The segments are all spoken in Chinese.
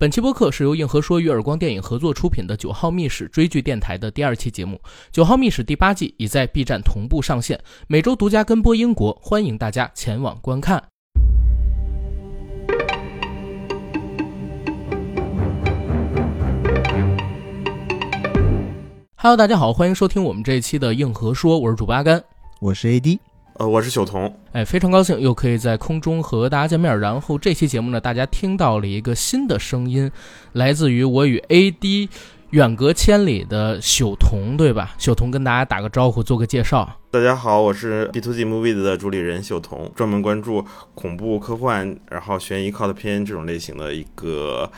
本期播客是由硬核说与耳光电影合作出品的《九号秘史》追剧电台的第二期节目，《九号秘史》第八季已在 B 站同步上线，每周独家跟播英国，欢迎大家前往观看。Hello，大家好，欢迎收听我们这一期的硬核说，我是主播阿甘，我是 AD。呃，我是小童，哎，非常高兴又可以在空中和大家见面。然后这期节目呢，大家听到了一个新的声音，来自于我与 AD 远隔千里的朽童，对吧？朽童跟大家打个招呼，做个介绍。大家好，我是 B to G Movies 的主理人朽童，专门关注恐怖、科幻，然后悬疑、靠的片这种类型的一个，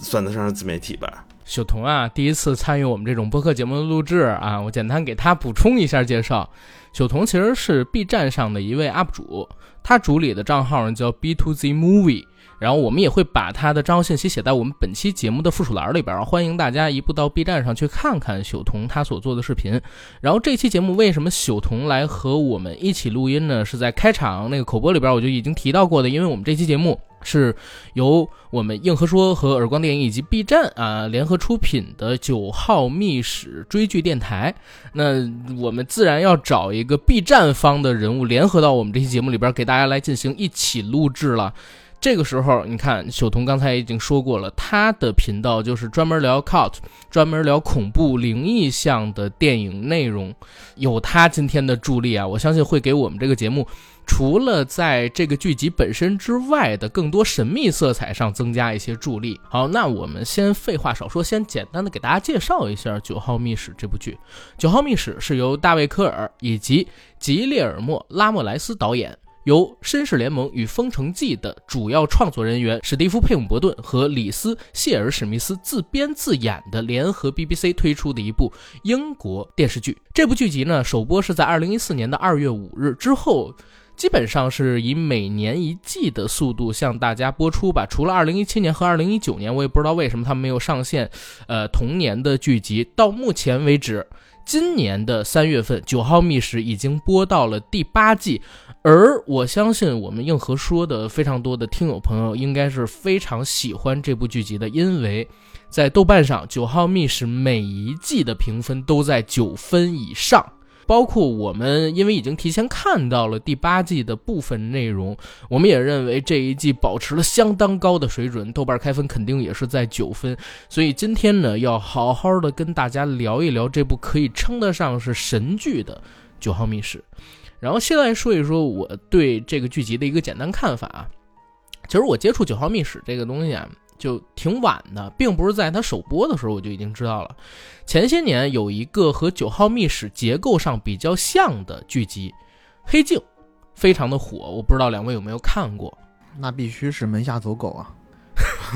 算得上是自媒体吧。朽童啊，第一次参与我们这种播客节目的录制啊，我简单给他补充一下介绍。朽童其实是 B 站上的一位 UP 主，他主理的账号呢叫 B to Z Movie，然后我们也会把他的账号信息写在我们本期节目的附属栏里边，欢迎大家一步到 B 站上去看看朽童他所做的视频。然后这期节目为什么朽童来和我们一起录音呢？是在开场那个口播里边我就已经提到过的，因为我们这期节目。是由我们硬核说和耳光电影以及 B 站啊联合出品的九号秘史追剧电台。那我们自然要找一个 B 站方的人物联合到我们这期节目里边，给大家来进行一起录制了。这个时候，你看，小童刚才已经说过了，他的频道就是专门聊 cult，专门聊恐怖灵异向的电影内容。有他今天的助力啊，我相信会给我们这个节目。除了在这个剧集本身之外的更多神秘色彩上增加一些助力。好，那我们先废话少说，先简单的给大家介绍一下《九号秘史》这部剧。《九号秘史》是由大卫·科尔以及吉列尔莫·拉莫莱斯导演，由《绅士联盟》与《封城记》的主要创作人员史蒂夫·佩姆伯顿和里斯·谢尔史密斯自编自演的联合 BBC 推出的一部英国电视剧。这部剧集呢，首播是在二零一四年的二月五日之后。基本上是以每年一季的速度向大家播出吧，除了二零一七年和二零一九年，我也不知道为什么他们没有上线，呃，同年的剧集。到目前为止，今年的三月份，《九号秘史》已经播到了第八季，而我相信我们硬核说的非常多的听友朋友应该是非常喜欢这部剧集的，因为在豆瓣上，《九号秘史》每一季的评分都在九分以上。包括我们，因为已经提前看到了第八季的部分内容，我们也认为这一季保持了相当高的水准，豆瓣开分肯定也是在九分。所以今天呢，要好好的跟大家聊一聊这部可以称得上是神剧的《九号密室》。然后先来说一说我对这个剧集的一个简单看法啊。其实我接触《九号密室》这个东西啊。就挺晚的，并不是在它首播的时候我就已经知道了。前些年有一个和《九号秘史》结构上比较像的剧集《黑镜》，非常的火，我不知道两位有没有看过？那必须是门下走狗啊！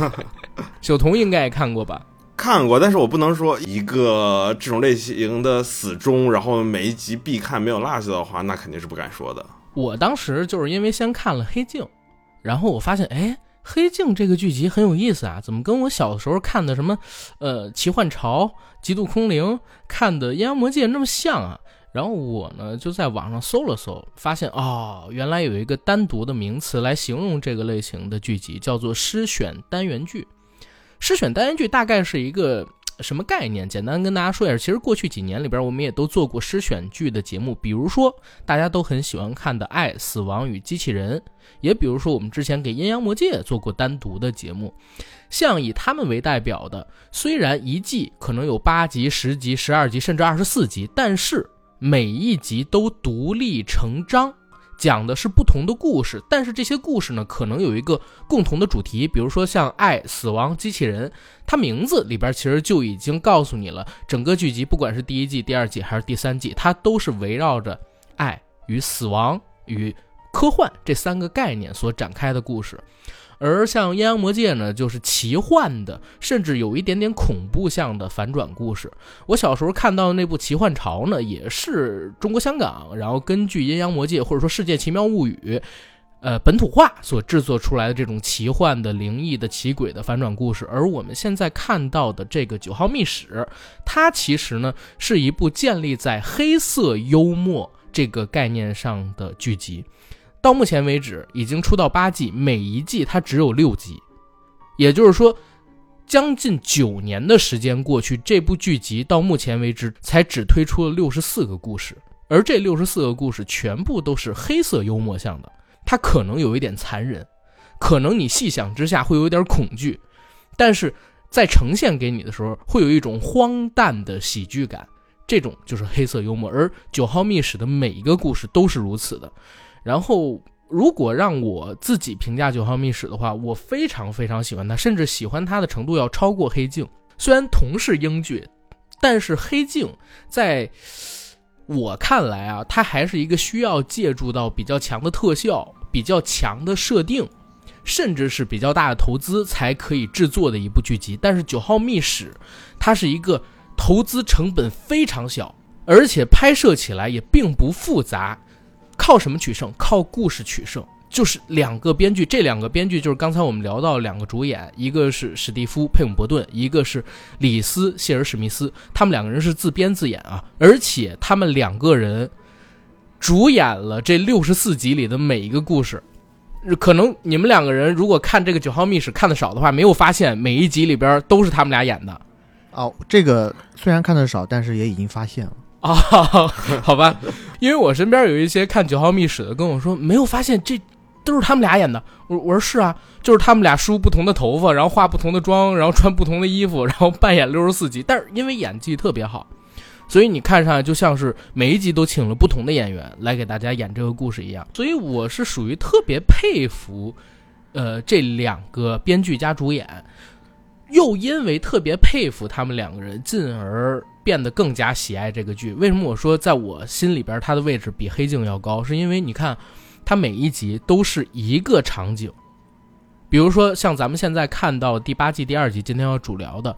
小童应该也看过吧？看过，但是我不能说一个这种类型的死忠，然后每一集必看没有落下的话，那肯定是不敢说的。我当时就是因为先看了《黑镜》，然后我发现，哎。黑镜这个剧集很有意思啊，怎么跟我小时候看的什么，呃，奇幻潮、极度空灵看的阴阳魔界那么像啊？然后我呢就在网上搜了搜，发现哦，原来有一个单独的名词来形容这个类型的剧集，叫做诗选单元剧。诗选单元剧大概是一个。什么概念？简单跟大家说一下。其实过去几年里边，我们也都做过诗选剧的节目，比如说大家都很喜欢看的《爱、死亡与机器人》，也比如说我们之前给《阴阳魔界》做过单独的节目。像以他们为代表的，虽然一季可能有八集、十集、十二集，甚至二十四集，但是每一集都独立成章。讲的是不同的故事，但是这些故事呢，可能有一个共同的主题，比如说像爱、死亡、机器人，它名字里边其实就已经告诉你了，整个剧集不管是第一季、第二季还是第三季，它都是围绕着爱与死亡与科幻这三个概念所展开的故事。而像《阴阳魔界》呢，就是奇幻的，甚至有一点点恐怖向的反转故事。我小时候看到的那部《奇幻潮》呢，也是中国香港，然后根据《阴阳魔界》或者说《世界奇妙物语》，呃，本土化所制作出来的这种奇幻的、灵异的、奇诡的反转故事。而我们现在看到的这个《九号秘史》，它其实呢是一部建立在黑色幽默这个概念上的剧集。到目前为止，已经出到八季，每一季它只有六集，也就是说，将近九年的时间过去，这部剧集到目前为止才只推出了六十四个故事，而这六十四个故事全部都是黑色幽默向的，它可能有一点残忍，可能你细想之下会有点恐惧，但是在呈现给你的时候，会有一种荒诞的喜剧感，这种就是黑色幽默，而《九号秘史》的每一个故事都是如此的，然后。如果让我自己评价《九号秘史》的话，我非常非常喜欢它，甚至喜欢它的程度要超过《黑镜》。虽然同是英剧，但是《黑镜》在我看来啊，它还是一个需要借助到比较强的特效、比较强的设定，甚至是比较大的投资才可以制作的一部剧集。但是《九号秘史》，它是一个投资成本非常小，而且拍摄起来也并不复杂。靠什么取胜？靠故事取胜。就是两个编剧，这两个编剧就是刚才我们聊到两个主演，一个是史蒂夫·佩姆伯顿，一个是里斯·谢尔史密斯。他们两个人是自编自演啊，而且他们两个人主演了这六十四集里的每一个故事。可能你们两个人如果看这个《九号秘史》看的少的话，没有发现每一集里边都是他们俩演的。哦，这个虽然看的少，但是也已经发现了。啊，好吧，因为我身边有一些看《九号秘史》的跟我说，没有发现这都是他们俩演的。我我说是啊，就是他们俩梳不同的头发，然后化不同的妆，然后穿不同的衣服，然后扮演六十四集。但是因为演技特别好，所以你看上来就像是每一集都请了不同的演员来给大家演这个故事一样。所以我是属于特别佩服，呃，这两个编剧加主演，又因为特别佩服他们两个人，进而。变得更加喜爱这个剧。为什么我说在我心里边它的位置比《黑镜》要高？是因为你看，它每一集都是一个场景。比如说像咱们现在看到第八季第二集，今天要主聊的，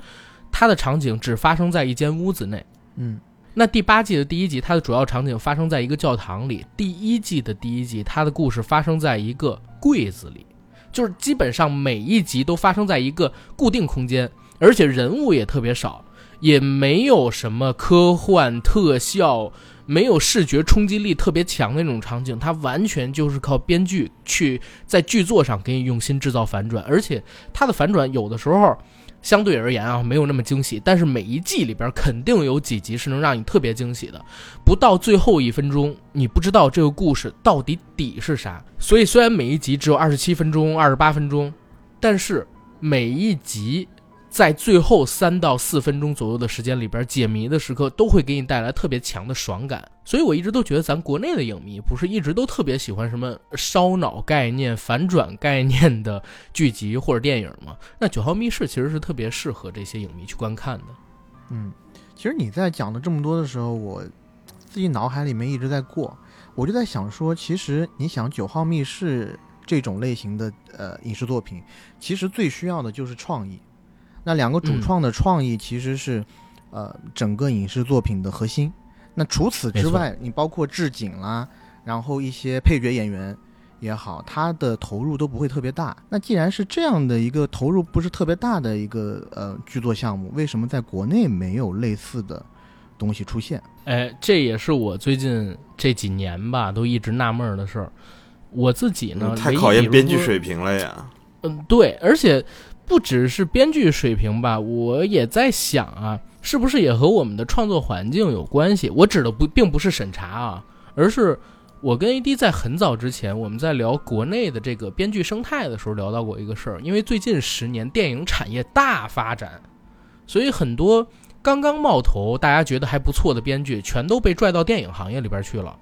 它的场景只发生在一间屋子内。嗯，那第八季的第一集，它的主要场景发生在一个教堂里。第一季的第一集，它的故事发生在一个柜子里，就是基本上每一集都发生在一个固定空间，而且人物也特别少。也没有什么科幻特效，没有视觉冲击力特别强的那种场景，它完全就是靠编剧去在剧作上给你用心制造反转，而且它的反转有的时候相对而言啊没有那么惊喜，但是每一季里边肯定有几集是能让你特别惊喜的，不到最后一分钟你不知道这个故事到底底是啥，所以虽然每一集只有二十七分钟、二十八分钟，但是每一集。在最后三到四分钟左右的时间里边，解谜的时刻都会给你带来特别强的爽感。所以我一直都觉得，咱国内的影迷不是一直都特别喜欢什么烧脑概念、反转概念的剧集或者电影吗？那《九号密室》其实是特别适合这些影迷去观看的。嗯，其实你在讲了这么多的时候，我自己脑海里面一直在过，我就在想说，其实你想《九号密室》这种类型的呃影视作品，其实最需要的就是创意。那两个主创的创意其实是，呃，整个影视作品的核心。那除此之外，你包括置景啦，然后一些配角演员也好，他的投入都不会特别大。那既然是这样的一个投入不是特别大的一个呃剧作项目，为什么在国内没有类似的东西出现？哎，这也是我最近这几年吧都一直纳闷的事儿。我自己呢，太考验编剧水平了呀。嗯，对，而且。不只是编剧水平吧，我也在想啊，是不是也和我们的创作环境有关系？我指的不并不是审查啊，而是我跟 AD 在很早之前，我们在聊国内的这个编剧生态的时候聊到过一个事儿。因为最近十年电影产业大发展，所以很多刚刚冒头、大家觉得还不错的编剧，全都被拽到电影行业里边去了，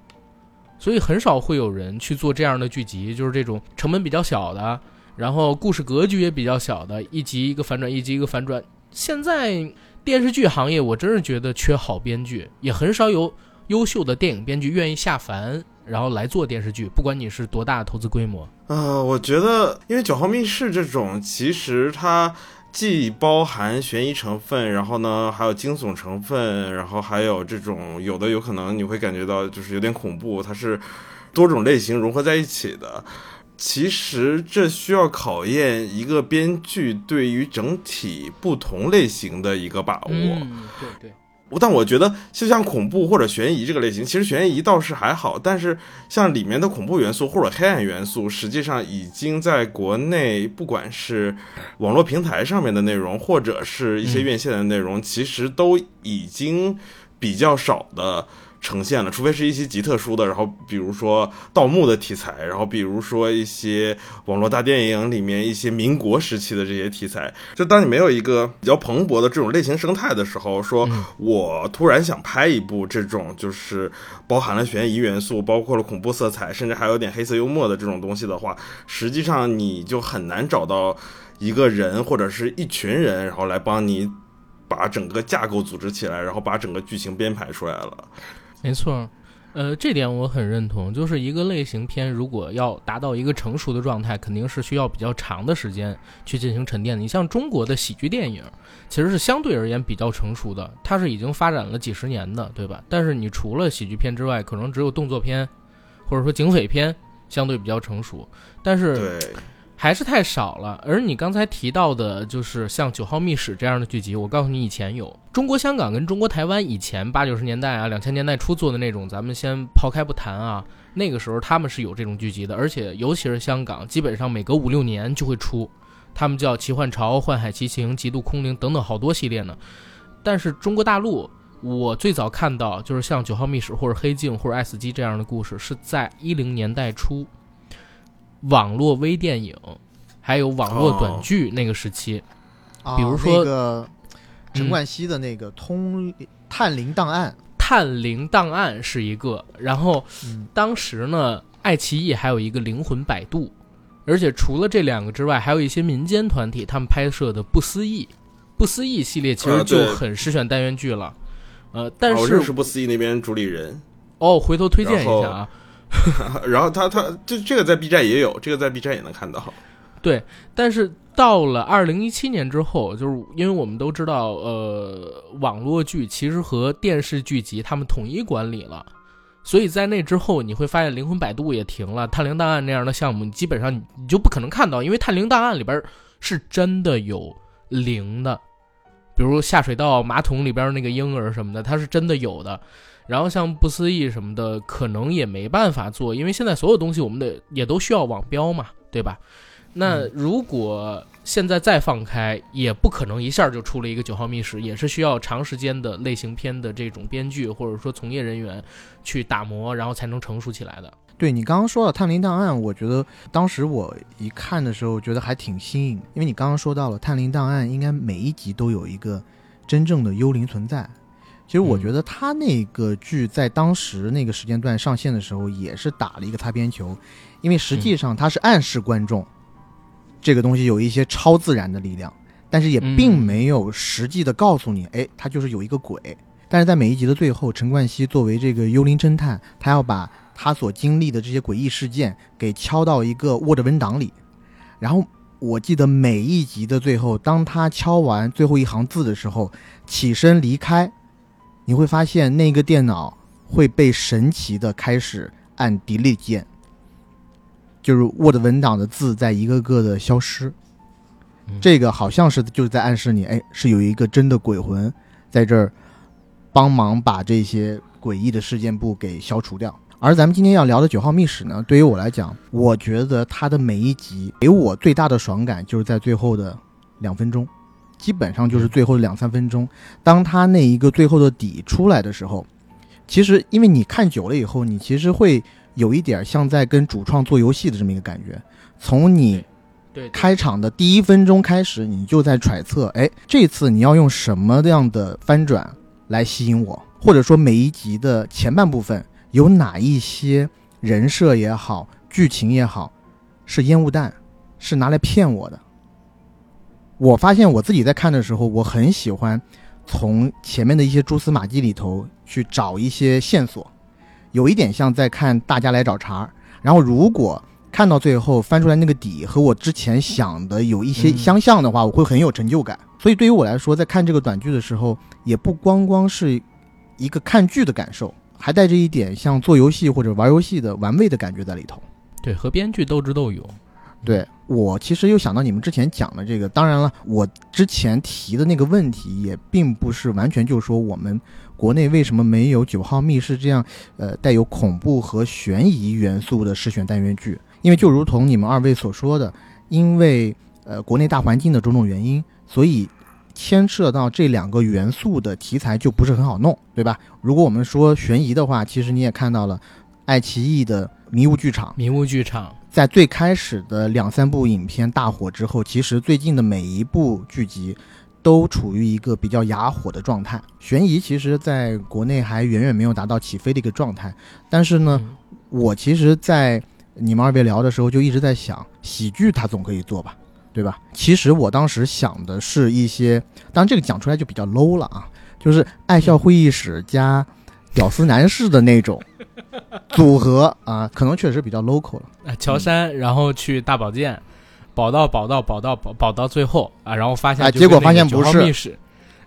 所以很少会有人去做这样的剧集，就是这种成本比较小的。然后故事格局也比较小的，一集一个反转，一集一个反转。现在电视剧行业，我真是觉得缺好编剧，也很少有优秀的电影编剧愿意下凡，然后来做电视剧。不管你是多大的投资规模，呃，我觉得，因为《九号密室》这种，其实它既包含悬疑成分，然后呢还有惊悚成分，然后还有这种有的有可能你会感觉到就是有点恐怖，它是多种类型融合在一起的。其实这需要考验一个编剧对于整体不同类型的一个把握。嗯，对对。但我觉得就像恐怖或者悬疑这个类型，其实悬疑倒是还好，但是像里面的恐怖元素或者黑暗元素，实际上已经在国内不管是网络平台上面的内容，或者是一些院线的内容，其实都已经比较少的。呈现了，除非是一些极特殊的，然后比如说盗墓的题材，然后比如说一些网络大电影里面一些民国时期的这些题材。就当你没有一个比较蓬勃的这种类型生态的时候，说我突然想拍一部这种就是包含了悬疑元素，包括了恐怖色彩，甚至还有点黑色幽默的这种东西的话，实际上你就很难找到一个人或者是一群人，然后来帮你把整个架构组织起来，然后把整个剧情编排出来了。没错，呃，这点我很认同。就是一个类型片，如果要达到一个成熟的状态，肯定是需要比较长的时间去进行沉淀的。你像中国的喜剧电影，其实是相对而言比较成熟的，它是已经发展了几十年的，对吧？但是你除了喜剧片之外，可能只有动作片，或者说警匪片相对比较成熟，但是。还是太少了，而你刚才提到的，就是像《九号秘史》这样的剧集，我告诉你，以前有中国香港跟中国台湾以前八九十年代啊、两千年代初做的那种，咱们先抛开不谈啊。那个时候他们是有这种剧集的，而且尤其是香港，基本上每隔五六年就会出，他们叫《奇幻潮》《幻海奇情》《极度空灵》等等好多系列呢。但是中国大陆，我最早看到就是像《九号秘史》或者《黑镜》或者《爱死机》这样的故事，是在一零年代初。网络微电影，还有网络短剧那个时期，比如说那个陈冠希的那个《通探灵档案》，《探灵档案》是一个。然后当时呢，爱奇艺还有一个《灵魂摆渡》，而且除了这两个之外，还有一些民间团体他们拍摄的《不思议》，《不思议》系列其实就很实选单元剧了。呃，但是是不思议那边主理人。哦，回头推荐一下啊。然后他他这这个在 B 站也有，这个在 B 站也能看到。对，但是到了二零一七年之后，就是因为我们都知道，呃，网络剧其实和电视剧集他们统一管理了，所以在那之后，你会发现《灵魂摆渡》也停了，《探灵档案》那样的项目，你基本上你你就不可能看到，因为《探灵档案》里边是真的有灵的，比如下水道马桶里边那个婴儿什么的，它是真的有的。然后像不思议什么的，可能也没办法做，因为现在所有东西我们的也都需要网标嘛，对吧？那如果现在再放开，也不可能一下就出了一个九号密室，也是需要长时间的类型片的这种编剧或者说从业人员去打磨，然后才能成熟起来的。对你刚刚说到《探灵档案》，我觉得当时我一看的时候，觉得还挺新颖，因为你刚刚说到了《探灵档案》，应该每一集都有一个真正的幽灵存在。其实我觉得他那个剧在当时那个时间段上线的时候，也是打了一个擦边球，因为实际上他是暗示观众，这个东西有一些超自然的力量，但是也并没有实际的告诉你，哎，他就是有一个鬼。但是在每一集的最后，陈冠希作为这个幽灵侦探，他要把他所经历的这些诡异事件给敲到一个 Word 文档里，然后我记得每一集的最后，当他敲完最后一行字的时候，起身离开。你会发现那个电脑会被神奇的开始按 delete 键，就是 Word 文档的字在一个个的消失。这个好像是就是在暗示你，哎，是有一个真的鬼魂在这儿帮忙把这些诡异的事件簿给消除掉。而咱们今天要聊的九号密室呢，对于我来讲，我觉得它的每一集给我最大的爽感就是在最后的两分钟。基本上就是最后两三分钟，当他那一个最后的底出来的时候，其实因为你看久了以后，你其实会有一点像在跟主创做游戏的这么一个感觉。从你对开场的第一分钟开始，你就在揣测，哎，这次你要用什么样的翻转来吸引我？或者说每一集的前半部分有哪一些人设也好，剧情也好，是烟雾弹，是拿来骗我的？我发现我自己在看的时候，我很喜欢从前面的一些蛛丝马迹里头去找一些线索，有一点像在看大家来找茬。然后如果看到最后翻出来那个底和我之前想的有一些相像的话，我会很有成就感。所以对于我来说，在看这个短剧的时候，也不光光是一个看剧的感受，还带着一点像做游戏或者玩游戏的玩味的感觉在里头。对，和编剧斗智斗勇。对。我其实又想到你们之前讲的这个，当然了，我之前提的那个问题也并不是完全就说我们国内为什么没有《九号密室》这样呃带有恐怖和悬疑元素的试选单元剧，因为就如同你们二位所说的，因为呃国内大环境的种种原因，所以牵涉到这两个元素的题材就不是很好弄，对吧？如果我们说悬疑的话，其实你也看到了爱奇艺的迷雾剧场。迷雾剧场，在最开始的两三部影片大火之后，其实最近的每一部剧集都处于一个比较哑火的状态。悬疑其实在国内还远远没有达到起飞的一个状态。但是呢，嗯我其实，在你们二位聊的时候，就一直在想，喜剧它总可以做吧，对吧？其实我当时想的是一些，当然这个讲出来就比较 low 了啊，就是爱笑会议室加屌丝男士的那种组合啊，可能确实比较 local 了。啊，乔杉，然后去大保健，保到保到保到保保到最后啊，然后发现结果发现不是密室，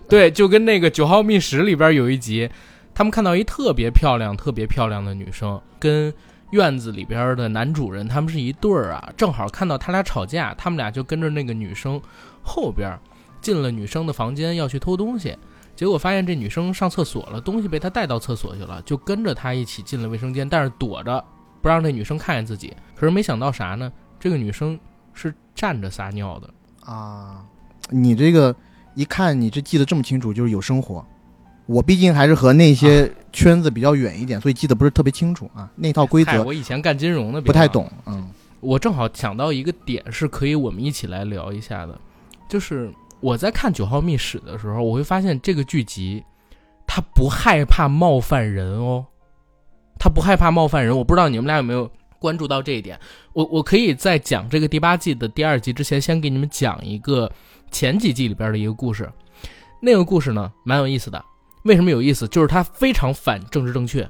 对，就跟那个九号密室里边有一集，他们看到一特别漂亮、特别漂亮的女生，跟院子里边的男主人他们是一对儿啊，正好看到他俩吵架，他们俩就跟着那个女生后边进了女生的房间要去偷东西。结果发现这女生上厕所了，东西被他带到厕所去了，就跟着他一起进了卫生间，但是躲着不让这女生看见自己。可是没想到啥呢？这个女生是站着撒尿的。啊，你这个一看你这记得这么清楚，就是有生活。我毕竟还是和那些圈子比较远一点，所以记得不是特别清楚啊。那套规则我以前干金融的，不太。懂，嗯我正好想到一个点，是可以我们一起来聊一下的，就是我在看《九号密室》的时候，我会发现这个剧集，它不害怕冒犯人哦，它不害怕冒犯人。我不知道你们俩有没有关注到这一点。我我可以在讲这个第八季的第二集之前，先给你们讲一个前几季里边的一个故事。那个故事呢，蛮有意思的。为什么有意思？就是它非常反政治正确。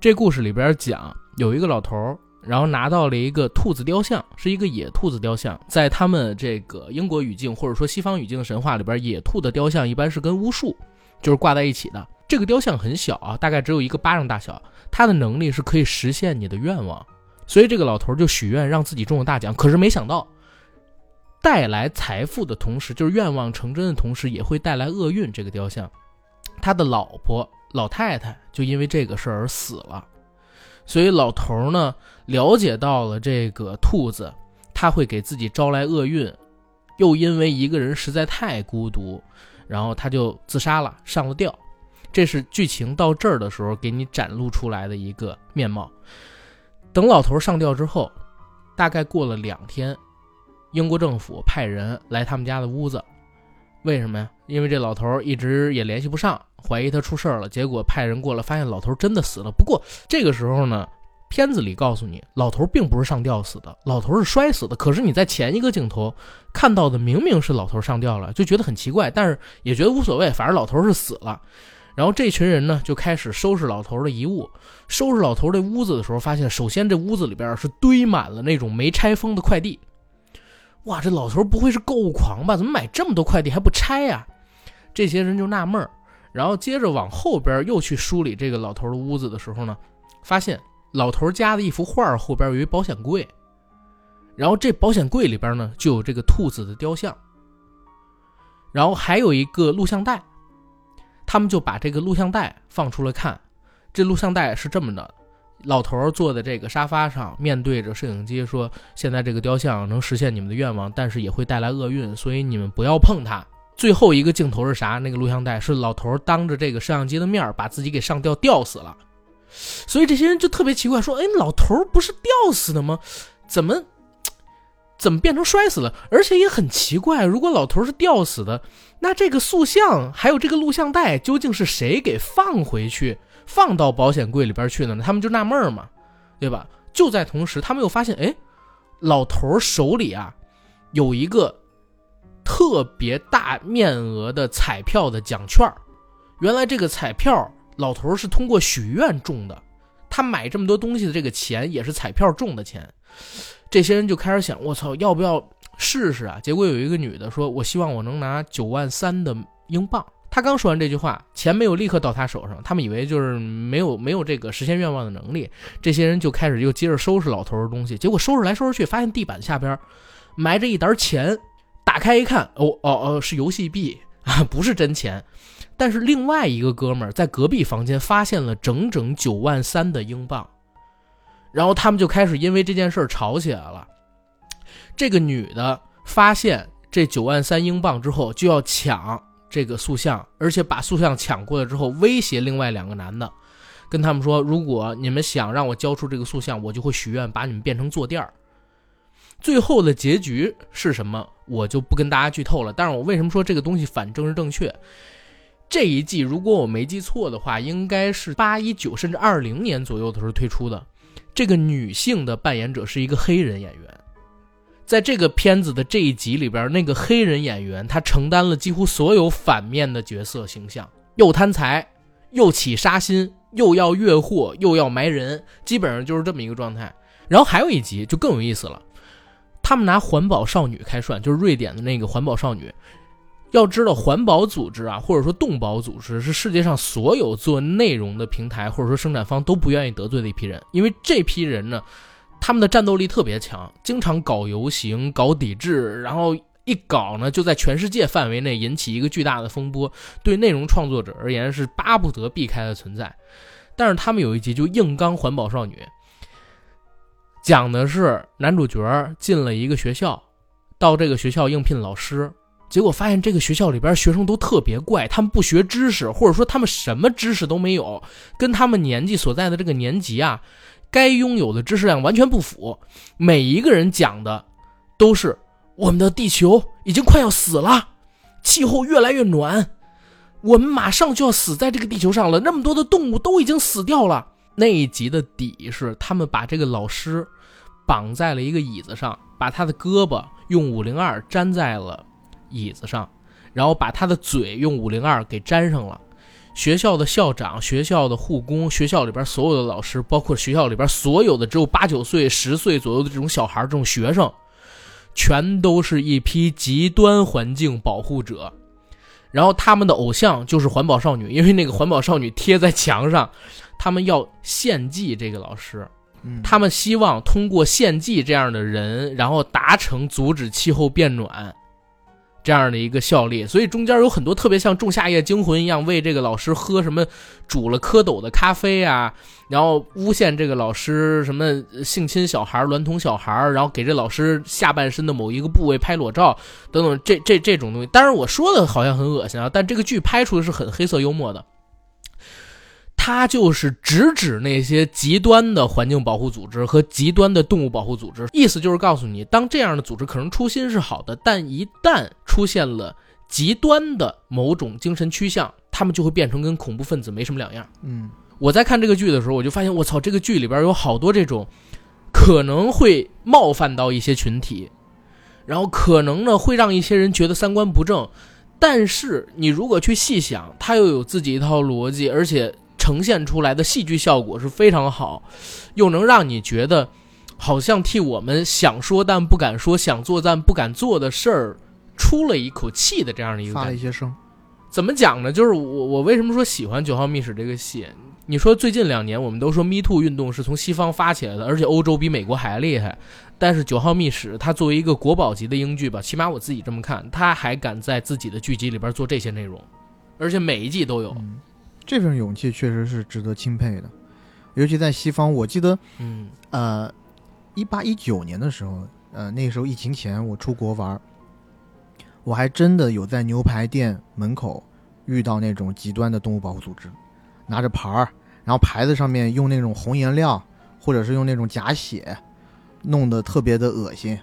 这故事里边讲有一个老头儿，然后拿到了一个兔子雕像，是一个野兔子雕像。在他们这个英国语境或者说西方语境的神话里边，野兔的雕像一般是跟巫术就是挂在一起的。这个雕像很小啊，大概只有一个巴掌大小，它的能力是可以实现你的愿望。所以这个老头就许愿让自己中了大奖，可是没想到带来财富的同时，就是愿望成真的同时，也会带来厄运。这个雕像，他的老婆老太太就因为这个事儿而死了。所以老头呢，了解到了这个兔子，他会给自己招来厄运，又因为一个人实在太孤独，然后他就自杀了，上了吊。这是剧情到这儿的时候给你展露出来的一个面貌。等老头上吊之后，大概过了两天，英国政府派人来他们家的屋子，为什么呀？因为这老头一直也联系不上，怀疑他出事了。结果派人过来，发现老头真的死了。不过这个时候呢，片子里告诉你，老头并不是上吊死的，老头是摔死的。可是你在前一个镜头看到的明明是老头上吊了，就觉得很奇怪，但是也觉得无所谓，反正老头是死了。然后这群人呢就开始收拾老头的遗物，收拾老头儿这屋子的时候，发现首先这屋子里边是堆满了那种没拆封的快递。哇，这老头不会是购物狂吧？怎么买这么多快递还不拆呀、这些人就纳闷儿，然后接着往后边又去梳理这个老头的屋子的时候呢，发现老头家的一幅画后边有一保险柜，然后这保险柜里边呢就有这个兔子的雕像，然后还有一个录像带，他们就把这个录像带放出来看，这录像带是这么的。老头坐在这个沙发上，面对着摄影机说：“现在这个雕像能实现你们的愿望，但是也会带来厄运，所以你们不要碰它。”最后一个镜头是啥？那个录像带是老头当着这个摄像机的面儿把自己给上吊吊死了。所以这些人就特别奇怪，说：“哎，老头不是吊死的吗？怎么怎么变成摔死了？而且也很奇怪，如果老头是吊死的，那这个塑像还有这个录像带究竟是谁给放回去？”放到保险柜里边去的呢，他们就纳闷嘛，对吧？就在同时，他们又发现，哎，老头手里啊有一个特别大面额的彩票的奖券。原来这个彩票老头是通过许愿中的，他买这么多东西的这个钱也是彩票中的钱。这些人就开始想，我操，要不要试试啊？结果有一个女的说，我希望我能拿九万三的英镑。他刚说完这句话，钱没有立刻到他手上，他们以为就是没有没有这个实现愿望的能力，这些人就开始又接着收拾老头的东西，结果收拾来收拾去，发现地板下边埋着一沓钱，打开一看，哦哦哦，是游戏币啊，不是真钱。但是另外一个哥们儿在隔壁房间发现了整整九万三的英镑，然后他们就开始因为这件事儿吵起来了。这个女的发现这九万三英镑之后，就要抢这个塑像，而且把塑像抢过来之后，威胁另外两个男的，跟他们说：“如果你们想让我交出这个塑像，我就会许愿把你们变成坐垫儿。”最后的结局是什么，我就不跟大家剧透了。但是我为什么说这个东西反正是正确？这一季如果我没记错的话，应该是八一九甚至二零年左右的时候推出的。这个女性的扮演者是一个黑人演员，在这个片子的这一集里边，那个黑人演员他承担了几乎所有反面的角色形象，又贪财，又起杀心，又要越货，又要埋人，基本上就是这么一个状态。然后还有一集就更有意思了，他们拿环保少女开涮，就是瑞典的那个环保少女。要知道，环保组织啊，或者说动保组织，是世界上所有做内容的平台或者说生产方都不愿意得罪的一批人。因为这批人呢，他们的战斗力特别强，经常搞游行、搞抵制，然后一搞呢，就在全世界范围内引起一个巨大的风波。对内容创作者而言，是巴不得避开的存在。但是他们有一集就硬刚环保少女，讲的是男主角进了一个学校，到这个学校应聘老师。结果发现这个学校里边学生都特别怪，他们不学知识，或者说他们什么知识都没有，跟他们年纪所在的这个年级啊，该拥有的知识量完全不符。每一个人讲的都是我们的地球已经快要死了，气候越来越暖，我们马上就要死在这个地球上了。那么多的动物都已经死掉了。那一集的底是他们把这个老师绑在了一个椅子上，把他的胳膊用五零二粘在了。椅子上，然后把他的嘴用五零二给粘上了。学校的校长、学校的护工、学校里边所有的老师，包括学校里边所有的只有八九岁、十岁左右的这种小孩、这种学生，全都是一批极端环境保护者。然后他们的偶像就是环保少女，因为那个环保少女贴在墙上，他们要献祭这个老师。他们希望通过献祭这样的人，然后达成阻止气候变暖。这样的一个效力，所以中间有很多特别像《仲夏夜惊魂》一样，为这个老师喝什么煮了蝌蚪的咖啡啊，然后诬陷这个老师什么性侵小孩、娈童小孩，然后给这老师下半身的某一个部位拍裸照等等，这这这种东西。当然我说的好像很恶心啊，但这个剧拍出的是很黑色幽默的。他就是直指那些极端的环境保护组织和极端的动物保护组织，意思就是告诉你，当这样的组织可能初心是好的，但一旦出现了极端的某种精神趋向，他们就会变成跟恐怖分子没什么两样。嗯，我在看这个剧的时候，我就发现，我操，这个剧里边有好多这种可能会冒犯到一些群体，然后可能呢会让一些人觉得三观不正，但是你如果去细想，它又有自己一套逻辑，而且。呈现出来的戏剧效果是非常好，又能让你觉得好像替我们想说但不敢说、想做但不敢做的事儿出了一口气的这样的一个发了一些声。怎么讲呢？就是我我为什么说喜欢《九号秘史》这个戏？你说最近两年我们都说 Me Too 运动是从西方发起来的，而且欧洲比美国还厉害。但是《九号秘史》它作为一个国宝级的英剧吧，起码我自己这么看，它还敢在自己的剧集里边做这些内容，而且每一季都有。这份勇气确实是值得钦佩的，尤其在西方。我记得，嗯，呃，一八一九年的时候，呃，那个时候疫情前，我出国玩，我还真的有在牛排店门口遇到那种极端的动物保护组织，拿着牌儿，然后牌子上面用那种红颜料，或者是用那种假血，弄得特别的恶心，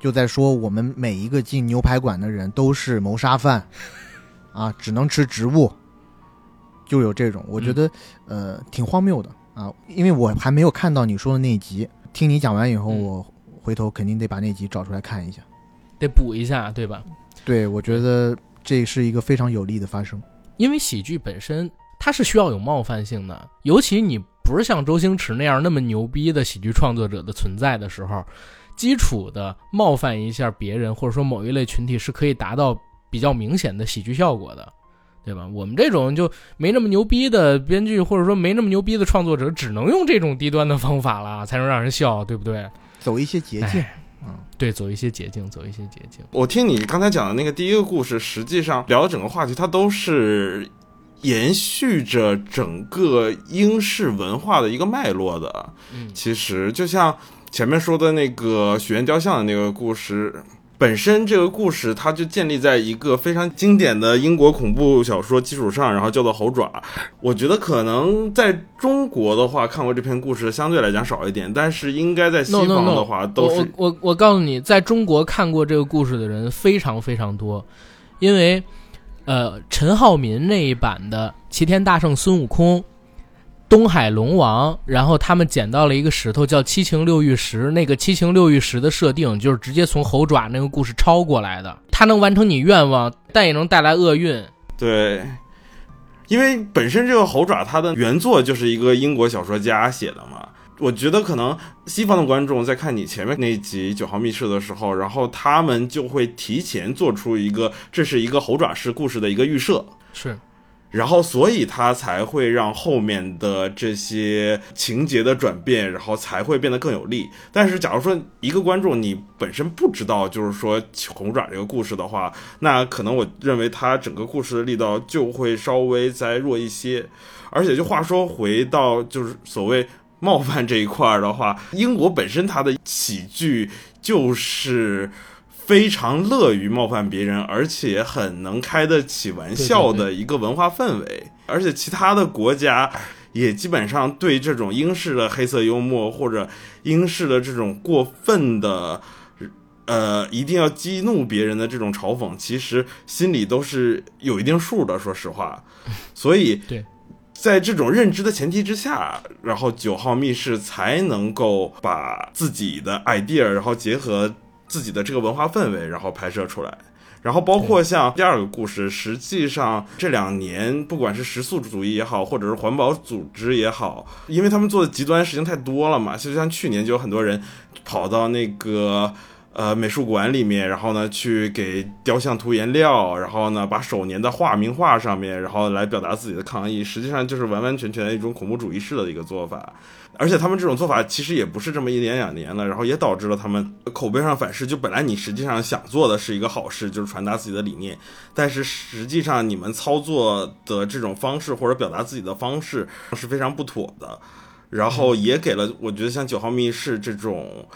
就在说我们每一个进牛排馆的人都是谋杀犯，啊，只能吃植物。就有这种，我觉得，呃，挺荒谬的啊，因为我还没有看到你说的那集，听你讲完以后，我回头肯定得把那集找出来看一下，得补一下，对吧？对，我觉得这是一个非常有利的发生，因为喜剧本身它是需要有冒犯性的，尤其你不是像周星驰那样那么牛逼的喜剧创作者的存在的时候，基础的冒犯一下别人或者说某一类群体是可以达到比较明显的喜剧效果的。对吧？我们这种就没那么牛逼的编剧，或者说没那么牛逼的创作者，只能用这种低端的方法了，才能让人笑，对不对？走一些捷径嗯，对，走一些捷径，走一些捷径。我听你刚才讲的那个第一个故事，实际上聊的整个话题，它都是延续着整个英式文化的一个脉络的。嗯其实就像前面说的那个许愿雕像的那个故事。本身这个故事，它就建立在一个非常经典的英国恐怖小说基础上，然后叫做《猴爪》。我觉得可能在中国的话，看过这篇故事相对来讲少一点，但是应该在西方的话都是我我告诉你，在中国看过这个故事的人非常非常多，因为呃，陈浩民那一版的齐天大圣孙悟空。东海龙王，然后他们捡到了一个石头，叫七情六欲石。那个七情六欲石的设定就是直接从猴爪那个故事抄过来的。它能完成你愿望，但也能带来厄运。对，因为本身这个猴爪它的原作就是一个英国小说家写的嘛。我觉得可能西方的观众在看你前面那一集《九号密室》的时候，然后他们就会提前做出一个这是一个猴爪式故事的一个预设，是，然后所以他才会让后面的这些情节的转变，然后才会变得更有力。但是假如说一个观众你本身不知道，就是说红爪这个故事的话，那可能我认为它整个故事的力道就会稍微再弱一些。而且就话说回到就是所谓。冒犯这一块儿的话，英国本身它的喜剧就是非常乐于冒犯别人，而且很能开得起玩笑的一个文化氛围。而且其他的国家也基本上对这种英式的黑色幽默或者英式的这种过分的。呃，一定要激怒别人的这种嘲讽，其实心里都是有一定数的。说实话，所以对在这种认知的前提之下，然后九号密室才能够把自己的 idea，然后结合自己的这个文化氛围，然后拍摄出来。然后包括像第二个故事，实际上这两年不管是食素主义也好，或者是环保组织也好，因为他们做的极端事情太多了嘛，就像去年就有很多人跑到那个。呃，美术馆里面，然后呢，去给雕像涂颜料，然后呢，把手粘在画名画上面，然后来表达自己的抗议，实际上就是完完全全的一种恐怖主义式的一个做法。而且他们这种做法其实也不是这么一年两年了，然后也导致了他们口碑上反噬。就本来你实际上想做的是一个好事，就是传达自己的理念，但是实际上你们操作的这种方式或者表达自己的方式是非常不妥的，然后也给了我觉得像九号密室这种。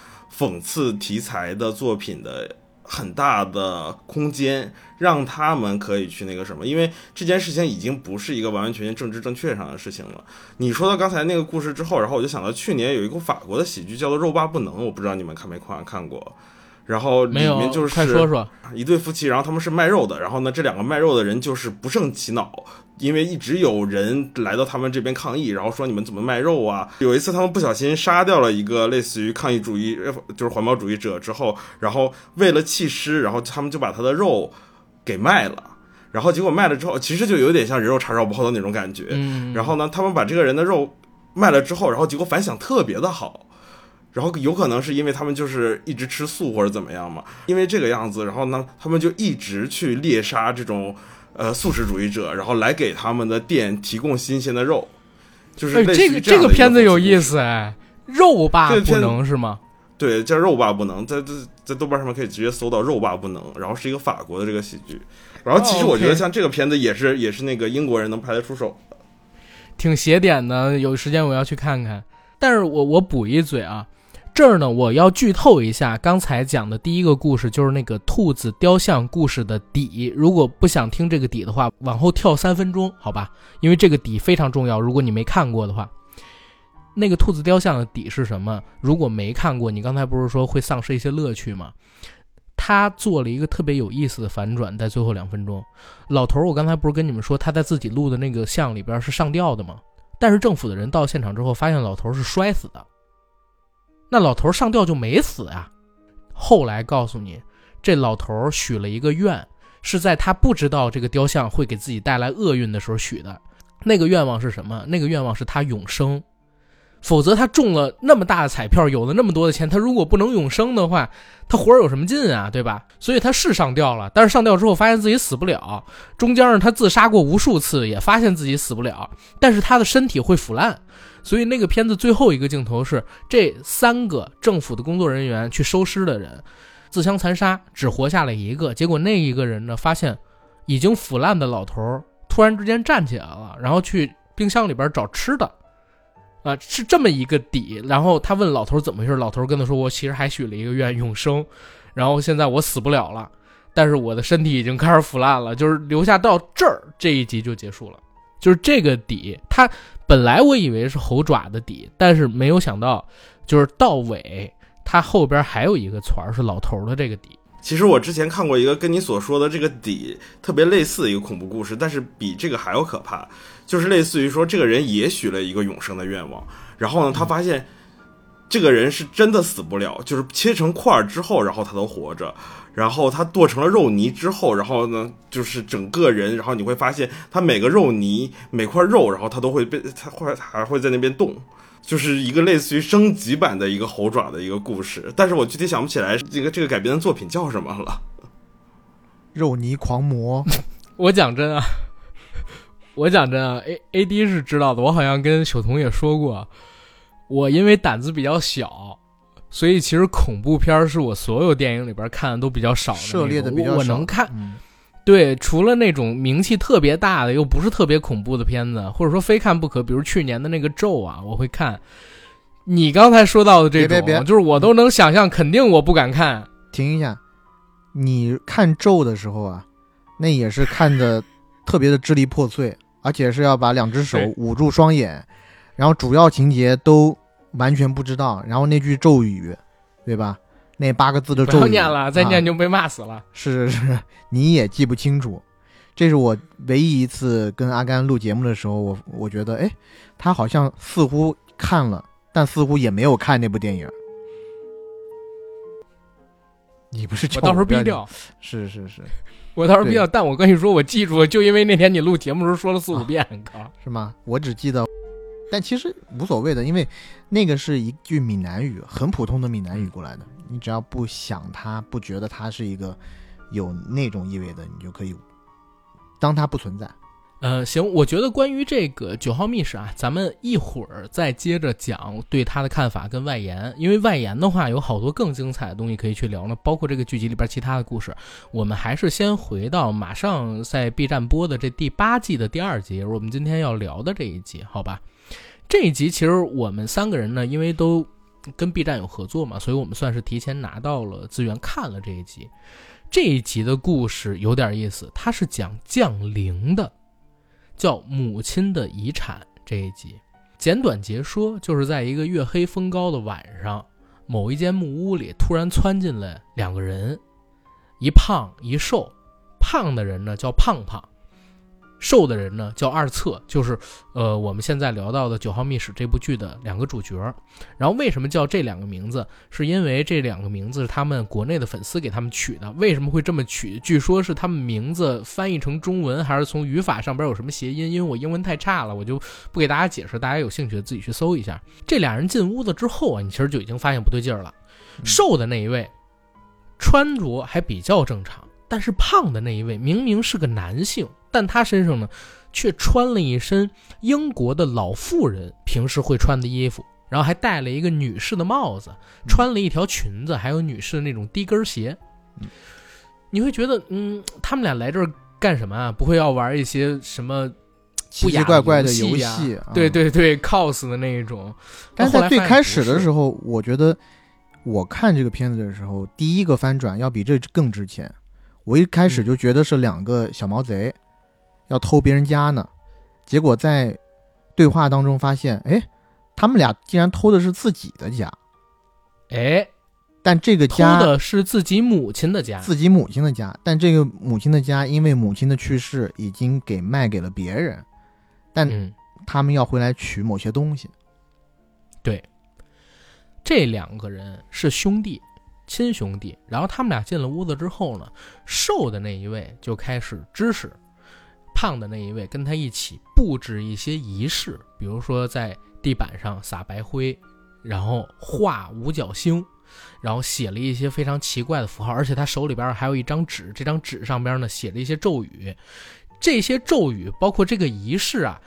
讽刺题材的作品的很大的空间，让他们可以去那个什么，因为这件事情已经不是一个完完全全政治正确上的事情了。你说到刚才那个故事之后，然后我就想到去年有一个法国的喜剧叫做《肉罢不能》，我不知道你们看没看看过。然后里面就是快说说一对夫妻，然后他们是卖肉的，然后呢，这两个卖肉的人就是不胜其恼，因为一直有人来到他们这边抗议，然后说你们怎么卖肉啊？有一次他们不小心杀掉了一个类似于抗议主义，就是环保主义者之后，然后为了弃尸，然后他们就把他的肉给卖了，然后结果卖了之后，其实就有点像人肉叉烧包的那种感觉。嗯，然后呢，他们把这个人的肉卖了之后，然后结果反响特别的好。然后有可能是因为他们就是一直吃素或者怎么样嘛，因为这个样子，然后呢，他们就一直去猎杀这种呃素食主义者，然后来给他们的店提供新鲜的肉，就是哎，这个这个片子有意思。思哎，肉霸不能是吗？对，叫肉霸不能，在在在豆瓣上面可以直接搜到肉霸不能，然后是一个法国的这个喜剧，然后其实哦我觉得像这个片子也是也是那个英国人能拍得出手的。挺邪点的，有时间我要去看看。但是我我补一嘴啊，这儿呢我要剧透一下刚才讲的第一个故事，就是那个兔子雕像故事的底。如果不想听这个底的话，往后跳三分钟，好吧？因为这个底非常重要。如果你没看过的话，那个兔子雕像的底是什么？如果没看过，你刚才不是说会丧失一些乐趣吗？他做了一个特别有意思的反转，在最后两分钟。老头儿，我刚才不是跟你们说他在自己录的那个像里边是上吊的吗？但是政府的人到现场之后，发现老头儿是摔死的。那老头上吊就没死啊。后来告诉你，这老头许了一个愿，是在他不知道这个雕像会给自己带来厄运的时候许的。那个愿望是什么？那个愿望是他永生。否则他中了那么大的彩票，有了那么多的钱，他如果不能永生的话，他活着有什么劲啊？对吧？所以他是上吊了，但是上吊之后发现自己死不了，中间呢他自杀过无数次，也发现自己死不了，但是他的身体会腐烂。所以那个片子最后一个镜头是这三个政府的工作人员去收尸的人，自相残杀，只活下了一个。结果那一个人呢，发现已经腐烂的老头突然之间站起来了，然后去冰箱里边找吃的。啊，是这么一个底。然后他问老头怎么回事，老头跟他说：“我其实还许了一个愿，永生。然后现在我死不了了，但是我的身体已经开始腐烂了，就是留下到这儿，这一集就结束了。就是这个底，他本来我以为是猴爪的底，但是没有想到，就是到尾它后边还有一个团是老头的这个底。其实我之前看过一个跟你所说的这个底特别类似的一个恐怖故事，但是比这个还要可怕。就是类似于说，这个人也许了一个永生的愿望，然后呢，他发现这个人是真的死不了，就是切成块儿之后，然后他都活着，然后它剁成了肉泥之后，然后呢，就是整个人，然后你会发现它每个肉泥每块肉，然后它都会被它会还会在那边动，就是一个类似于升级版的一个猴爪的一个故事，但是我具体想不起来这个这个改编的作品叫什么了。肉泥狂魔，我讲真啊。我讲真啊，A A D 是知道的。我好像跟小童也说过，我因为胆子比较小，所以其实恐怖片是我所有电影里边看的都比较少的。涉猎的比较少。我能看，对，除了那种名气特别大的又不是特别恐怖的片子，或者说非看不可，比如去年的那个咒啊，我会看。你刚才说到的这种，就是我都能想象，肯定我不敢看。停一下，你看咒的时候啊，那也是看的。特别的支离破碎，而且是要把两只手捂住双眼，然后主要情节都完全不知道，然后那句咒语，对吧？那八个字的咒语，念了，再念就被骂死了。是是是，你也记不清楚。这是我唯一一次跟阿甘录节目的时候，我我觉得，哎，他好像似乎看了，但似乎也没有看那部电影。你不是我到时候毙掉？是是是。我到时候毙掉，但我跟你说，我记住了，就因为那天你录节目时候说了四五遍，靠，是吗？我只记得，但其实无所谓的，因为那个是一句闽南语，很普通的闽南语过来的，你只要不想它，不觉得它是一个有那种意味的，你就可以当它不存在。呃，行，我觉得关于这个九号密室啊，咱们一会儿再接着讲对他的看法跟外延，因为外延的话有好多更精彩的东西可以去聊呢，包括这个剧集里边其他的故事。我们还是先回到马上在 B 站播的这第八季的第二集，我们今天要聊的这一集，好吧？这一集其实我们三个人呢，因为都跟 B 站有合作嘛，所以我们算是提前拿到了资源看了这一集。这一集的故事有点意思，它是讲降临的。叫母亲的遗产这一集，简短截说，就是在一个月黑风高的晚上，某一间木屋里突然窜进来两个人，一胖一瘦，胖的人呢叫胖胖。瘦的人呢叫二侧，就是呃我们现在聊到的《九号密室》这部剧的两个主角。然后为什么叫这两个名字？是因为这两个名字是他们国内的粉丝给他们取的。为什么会这么取？据说是他们名字翻译成中文，还是从语法上边有什么谐音？因为我英文太差了，我就不给大家解释。大家有兴趣的自己去搜一下。这俩人进屋子之后啊，你其实就已经发现不对劲儿了。瘦的那一位穿着还比较正常，但是胖的那一位明明是个男性。但他身上呢，却穿了一身英国的老妇人平时会穿的衣服，然后还戴了一个女士的帽子，穿了一条裙子，还有女士的那种低跟鞋。你会觉得，嗯，他们俩来这儿干什么啊？不会要玩一些什么奇奇怪怪的游戏？对对对，cos 的那一种。但是在最开始的时候，我觉得我看这个片子的时候，第一个翻转要比这更值钱。我一开始就觉得是两个小毛贼。要偷别人家呢，结果在对话当中发现，哎，他们俩竟然偷的是自己的家，哎，但这个家偷的是自己母亲的家，自己母亲的家，但这个母亲的家因为母亲的去世已经给卖给了别人，但他们要回来取某些东西。对，这两个人是兄弟，亲兄弟，然后他们俩进了屋子之后呢，瘦的那一位就开始指使。胖的那一位跟他一起布置一些仪式，比如说在地板上撒白灰，然后画五角星，然后写了一些非常奇怪的符号，而且他手里边还有一张纸，这张纸上边呢写了一些咒语，这些咒语包括这个仪式啊。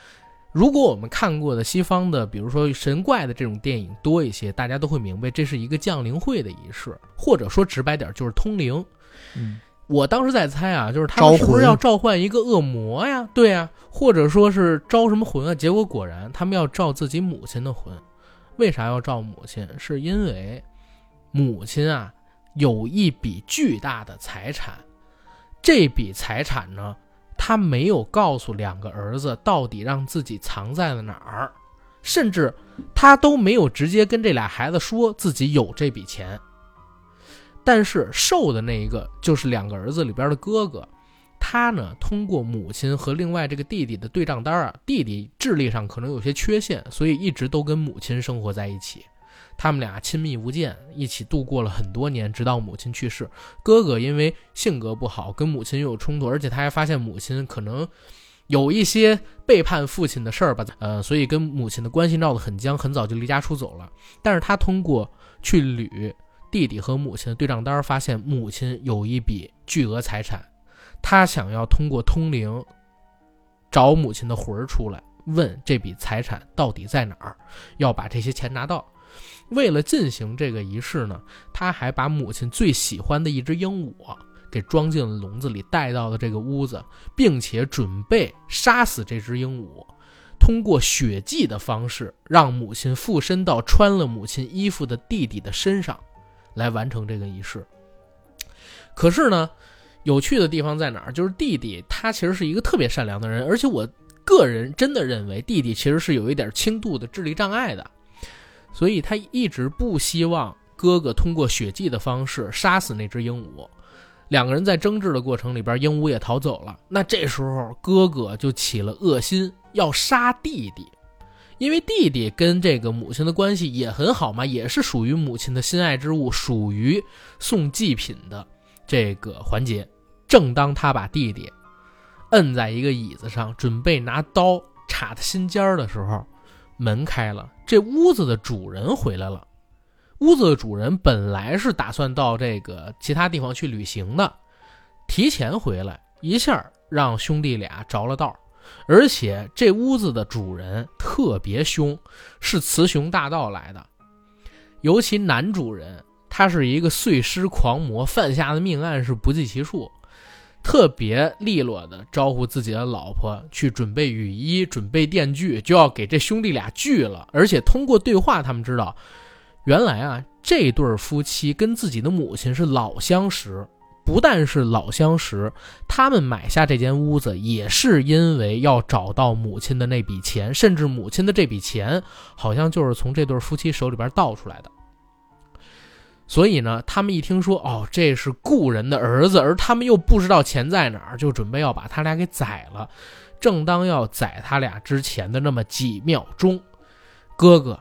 如果我们看过的西方的，比如说神怪的这种电影多一些，大家都会明白这是一个降灵会的仪式，或者说直白点就是通灵。嗯，我当时在猜啊，就是他们是不是要召唤一个恶魔呀？对呀，或者说是招什么魂啊？结果果然他们要召自己母亲的魂。为啥要召母亲？是因为母亲啊有一笔巨大的财产，这笔财产呢。他没有告诉两个儿子到底让自己藏在了哪儿，甚至他都没有直接跟这俩孩子说自己有这笔钱。但是瘦的那一个就是两个儿子里边的哥哥，他呢通过母亲和另外这个弟弟的对账单啊，弟弟智力上可能有些缺陷，所以一直都跟母亲生活在一起。他们俩亲密无间，一起度过了很多年，直到母亲去世。哥哥因为性格不好，跟母亲又有冲突，而且他还发现母亲可能有一些背叛父亲的事儿吧，呃，所以跟母亲的关系闹得很僵，很早就离家出走了。但是他通过去捋弟弟和母亲的对账单，发现母亲有一笔巨额财产，他想要通过通灵找母亲的魂儿出来，问这笔财产到底在哪儿，要把这些钱拿到。为了进行这个仪式呢，他还把母亲最喜欢的一只鹦鹉给装进了笼子里，带到了这个屋子，并且准备杀死这只鹦鹉，通过血祭的方式让母亲附身到穿了母亲衣服的弟弟的身上，来完成这个仪式。可是呢，有趣的地方在哪儿？就是弟弟他其实是一个特别善良的人，而且我个人真的认为弟弟其实是有一点轻度的智力障碍的。所以他一直不希望哥哥通过血祭的方式杀死那只鹦鹉。两个人在争执的过程里边，鹦鹉也逃走了。那这时候哥哥就起了恶心，要杀弟弟，因为弟弟跟这个母亲的关系也很好嘛，也是属于母亲的心爱之物，属于送祭品的这个环节。正当他把弟弟摁在一个椅子上，准备拿刀插他心尖儿的时候。门开了，这屋子的主人回来了。屋子的主人本来是打算到这个其他地方去旅行的，提前回来，一下让兄弟俩着了道。而且这屋子的主人特别凶，是雌雄大盗来的。尤其男主人，他是一个碎尸狂魔，犯下的命案是不计其数。特别利落的招呼自己的老婆去准备雨衣、准备电锯，就要给这兄弟俩锯了。而且通过对话，他们知道，原来啊，这对夫妻跟自己的母亲是老相识。不但是老相识，他们买下这间屋子也是因为要找到母亲的那笔钱，甚至母亲的这笔钱好像就是从这对夫妻手里边盗出来的。所以呢，他们一听说哦，这是故人的儿子，而他们又不知道钱在哪儿，就准备要把他俩给宰了。正当要宰他俩之前的那么几秒钟，哥哥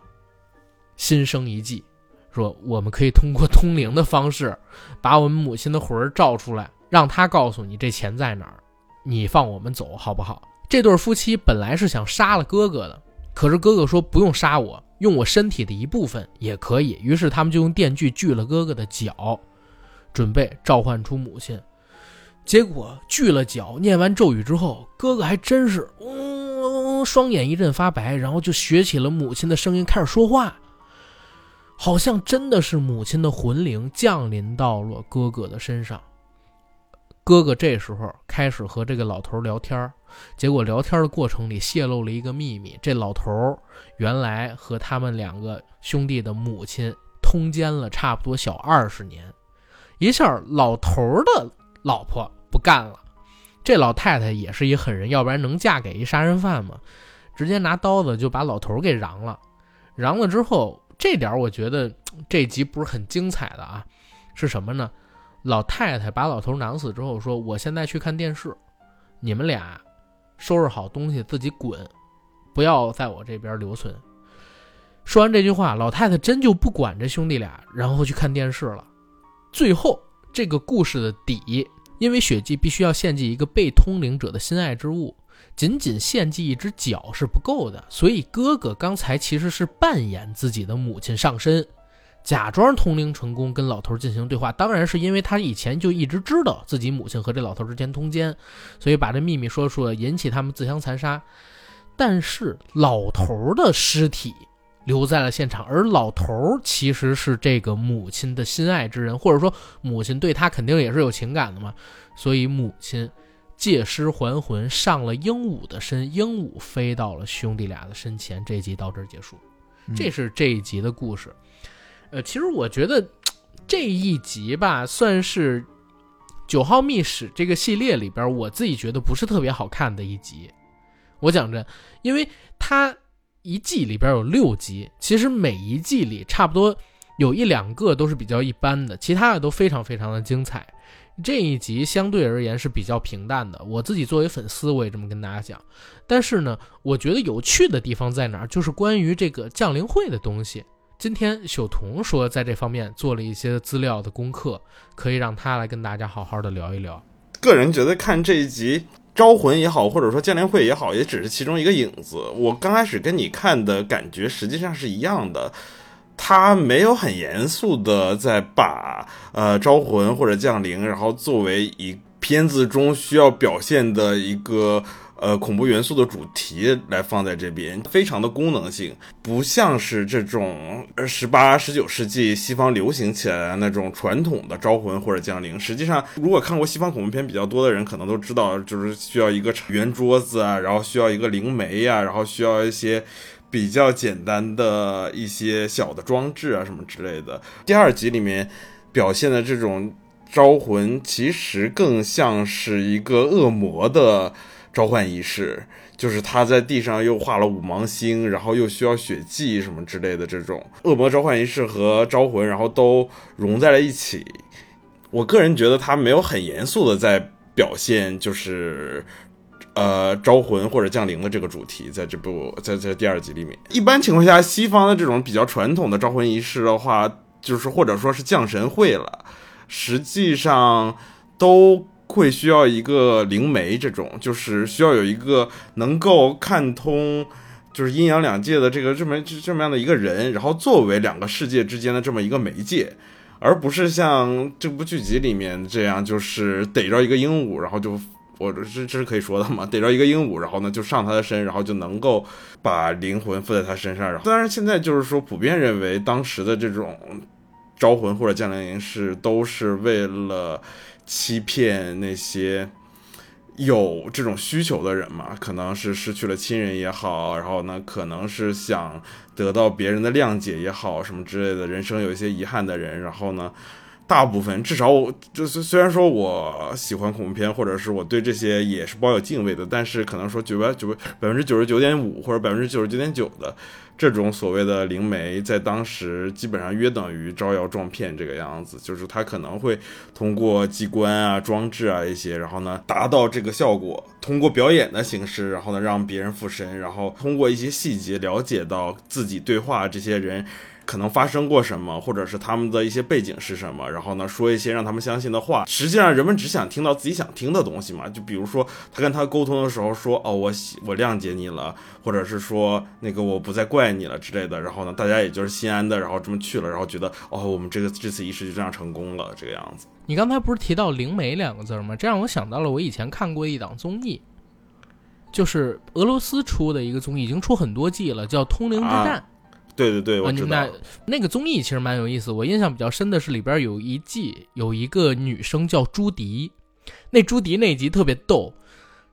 心生一计，说我们可以通过通灵的方式，把我们母亲的魂儿召出来，让他告诉你这钱在哪儿，你放我们走好不好？这对夫妻本来是想杀了哥哥的，可是哥哥说不用杀我。用我身体的一部分也可以，于是他们就用电锯锯了哥哥的脚，准备召唤出母亲。结果锯了脚，念完咒语之后，哥哥还真是，嗯，双眼一阵发白，然后就学起了母亲的声音开始说话，好像真的是母亲的魂灵降临到了哥哥的身上。哥哥这时候开始和这个老头聊天结果聊天的过程里泄露了一个秘密：这老头原来和他们两个兄弟的母亲通奸了差不多小二十年。一下，老头的老婆不干了，这老太太也是一狠人，要不然能嫁给一杀人犯吗？直接拿刀子就把老头给嚷了。嚷了之后，这点我觉得这集不是很精彩的啊，是什么呢？老太太把老头囊死之后说：“我现在去看电视，你们俩收拾好东西自己滚，不要在我这边留存。”说完这句话，老太太真就不管这兄弟俩，然后去看电视了。最后，这个故事的底，因为血祭必须要献祭一个被通灵者的心爱之物，仅仅献祭一只脚是不够的，所以哥哥刚才其实是扮演自己的母亲上身，假装通灵成功跟老头进行对话。当然是因为他以前就一直知道自己母亲和这老头之间通奸，所以把这秘密说出了，引起他们自相残杀。但是老头的尸体留在了现场，而老头其实是这个母亲的心爱之人，或者说母亲对他肯定也是有情感的嘛，所以母亲。借尸还魂，上了鹦鹉的身，鹦鹉飞到了兄弟俩的身前。这一集到这儿结束，这是这一集的故事。呃，其实我觉得 这一集吧，算是《九号秘史》这个系列里边，我自己觉得不是特别好看的一集。我讲真，因为它一季里边有六集，其实每一季里差不多有一两个都是比较一般的，其他的都非常非常的精彩。这一集相对而言是比较平淡的，我自己作为粉丝，我也这么跟大家讲。但是呢，我觉得有趣的地方在哪儿？就是关于这个降临会的东西。今天小童说，在这方面做了一些资料的功课，可以让他来跟大家好好的聊一聊。个人觉得看这一集招魂也好，或者说降临会也好，也只是其中一个影子。我刚开始跟你看的感觉实际上是一样的。他没有很严肃的在把呃招魂或者降临，然后作为一片子中需要表现的一个呃恐怖元素的主题来放在这边，非常的功能性，不像是这种十八十九世纪西方流行起来的那种传统的招魂或者降临。实际上，如果看过西方恐怖片比较多的人，可能都知道，就是需要一个圆桌子啊，然后需要一个灵媒呀，然后需要一些。比较简单的一些小的装置啊，什么之类的。第二集里面表现的这种招魂，其实更像是一个恶魔的召唤仪式，就是他在地上又画了五芒星，然后又需要血迹什么之类的这种恶魔召唤仪式和招魂，然后都融在了一起。我个人觉得他没有很严肃的在表现，就是。呃，招魂或者降临的这个主题，在这部在在第二集里面，一般情况下，西方的这种比较传统的招魂仪式的话，就是或者说是降神会了，实际上都会需要一个灵媒，这种就是需要有一个能够看通，就是阴阳两界的这个这么这么样的一个人，然后作为两个世界之间的这么一个媒介，而不是像这部剧集里面这样，就是逮着一个鹦鹉，然后就。我这这是可以说的嘛？逮着一个鹦鹉，然后呢就上他的身，然后就能够把灵魂附在他身上。然后，当然现在就是说普遍认为当时的这种招魂或者降临仪式都是为了欺骗那些有这种需求的人嘛，可能是失去了亲人也好，然后呢可能是想得到别人的谅解也好，什么之类的，人生有一些遗憾的人，然后呢。大部分，至少我就是虽然说我喜欢恐怖片，或者是我对这些也是抱有敬畏的，但是可能说九百九百分之九十九点五或者百分之九十九点九的这种所谓的灵媒，在当时基本上约等于招摇撞骗这个样子，就是他可能会通过机关啊、装置啊一些，然后呢达到这个效果，通过表演的形式，然后呢让别人附身，然后通过一些细节了解到自己对话这些人。可能发生过什么，或者是他们的一些背景是什么，然后呢，说一些让他们相信的话。实际上，人们只想听到自己想听的东西嘛。就比如说，他跟他沟通的时候说：“哦，我我谅解你了，或者是说那个我不再怪你了之类的。”然后呢，大家也就是心安的，然后这么去了，然后觉得哦，我们这个这次仪式就这样成功了，这个样子。你刚才不是提到“灵媒”两个字吗？这让我想到了我以前看过一档综艺，就是俄罗斯出的一个综艺，已经出很多季了，叫《通灵之战》。对对对，我知道。那那个综艺其实蛮有意思，我印象比较深的是里边有一季有一个女生叫朱迪，那朱迪那集特别逗，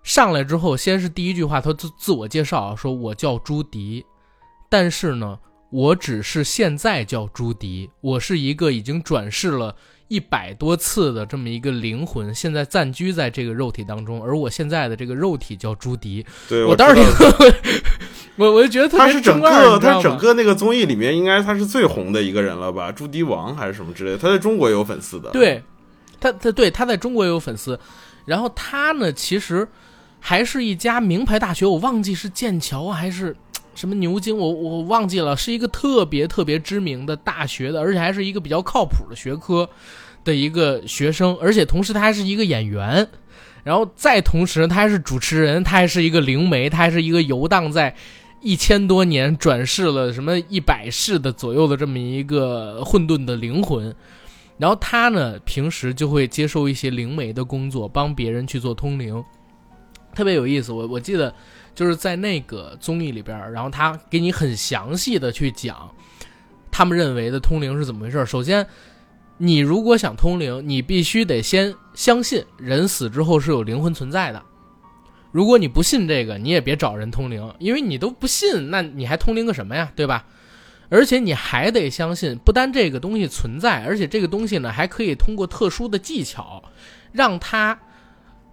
上来之后先是第一句话，她自自我介绍说我叫朱迪，但是呢，我只是现在叫朱迪，我是一个已经转世了。一百多次的这么一个灵魂，现在暂居在这个肉体当中，而我现在的这个肉体叫朱迪。对我当时 我我就觉得他是整个他整个那个综艺里面，应该他是最红的一个人了吧？朱迪王还是什么之类的？他在中国也有粉丝的。对，他他对他在中国也有粉丝。然后他呢，其实还是一家名牌大学，我忘记是剑桥还是。什么牛津？我我忘记了，是一个特别特别知名的大学的，而且还是一个比较靠谱的学科的一个学生，而且同时他还是一个演员，然后再同时，他还是主持人，他还是一个灵媒，他还是一个游荡在一千多年转世了什么一百世的左右的这么一个混沌的灵魂。然后他呢，平时就会接受一些灵媒的工作，帮别人去做通灵，特别有意思。我我记得就是在那个综艺里边，然后他给你很详细的去讲他们认为的通灵是怎么回事。首先，你如果想通灵，你必须得先相信人死之后是有灵魂存在的。如果你不信这个，你也别找人通灵，因为你都不信，那你还通灵个什么呀，对吧？而且你还得相信，不单这个东西存在，而且这个东西呢，还可以通过特殊的技巧，让它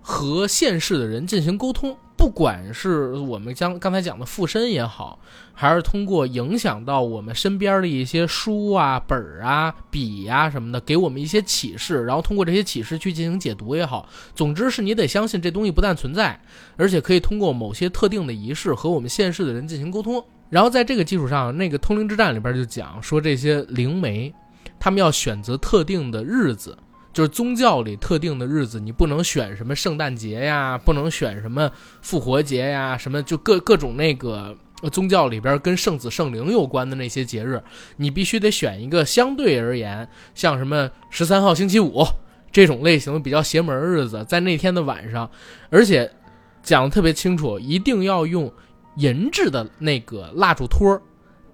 和现世的人进行沟通。不管是我们将刚才讲的附身也好，还是通过影响到我们身边的一些书啊、本儿啊、笔呀什么的，给我们一些启示，然后通过这些启示去进行解读也好，总之是你得相信这东西不但存在，而且可以通过某些特定的仪式和我们现世的人进行沟通。然后在这个基础上，那个通灵之战里边就讲说，这些灵媒，他们要选择特定的日子，就是宗教里特定的日子，你不能选什么圣诞节呀，不能选什么复活节呀，什么就各各种那个宗教里边跟圣子圣灵有关的那些节日，你必须得选一个相对而言，像什么十三号星期五这种类型的比较邪门日子，在那天的晚上，而且讲的特别清楚，一定要用。银质的那个蜡烛托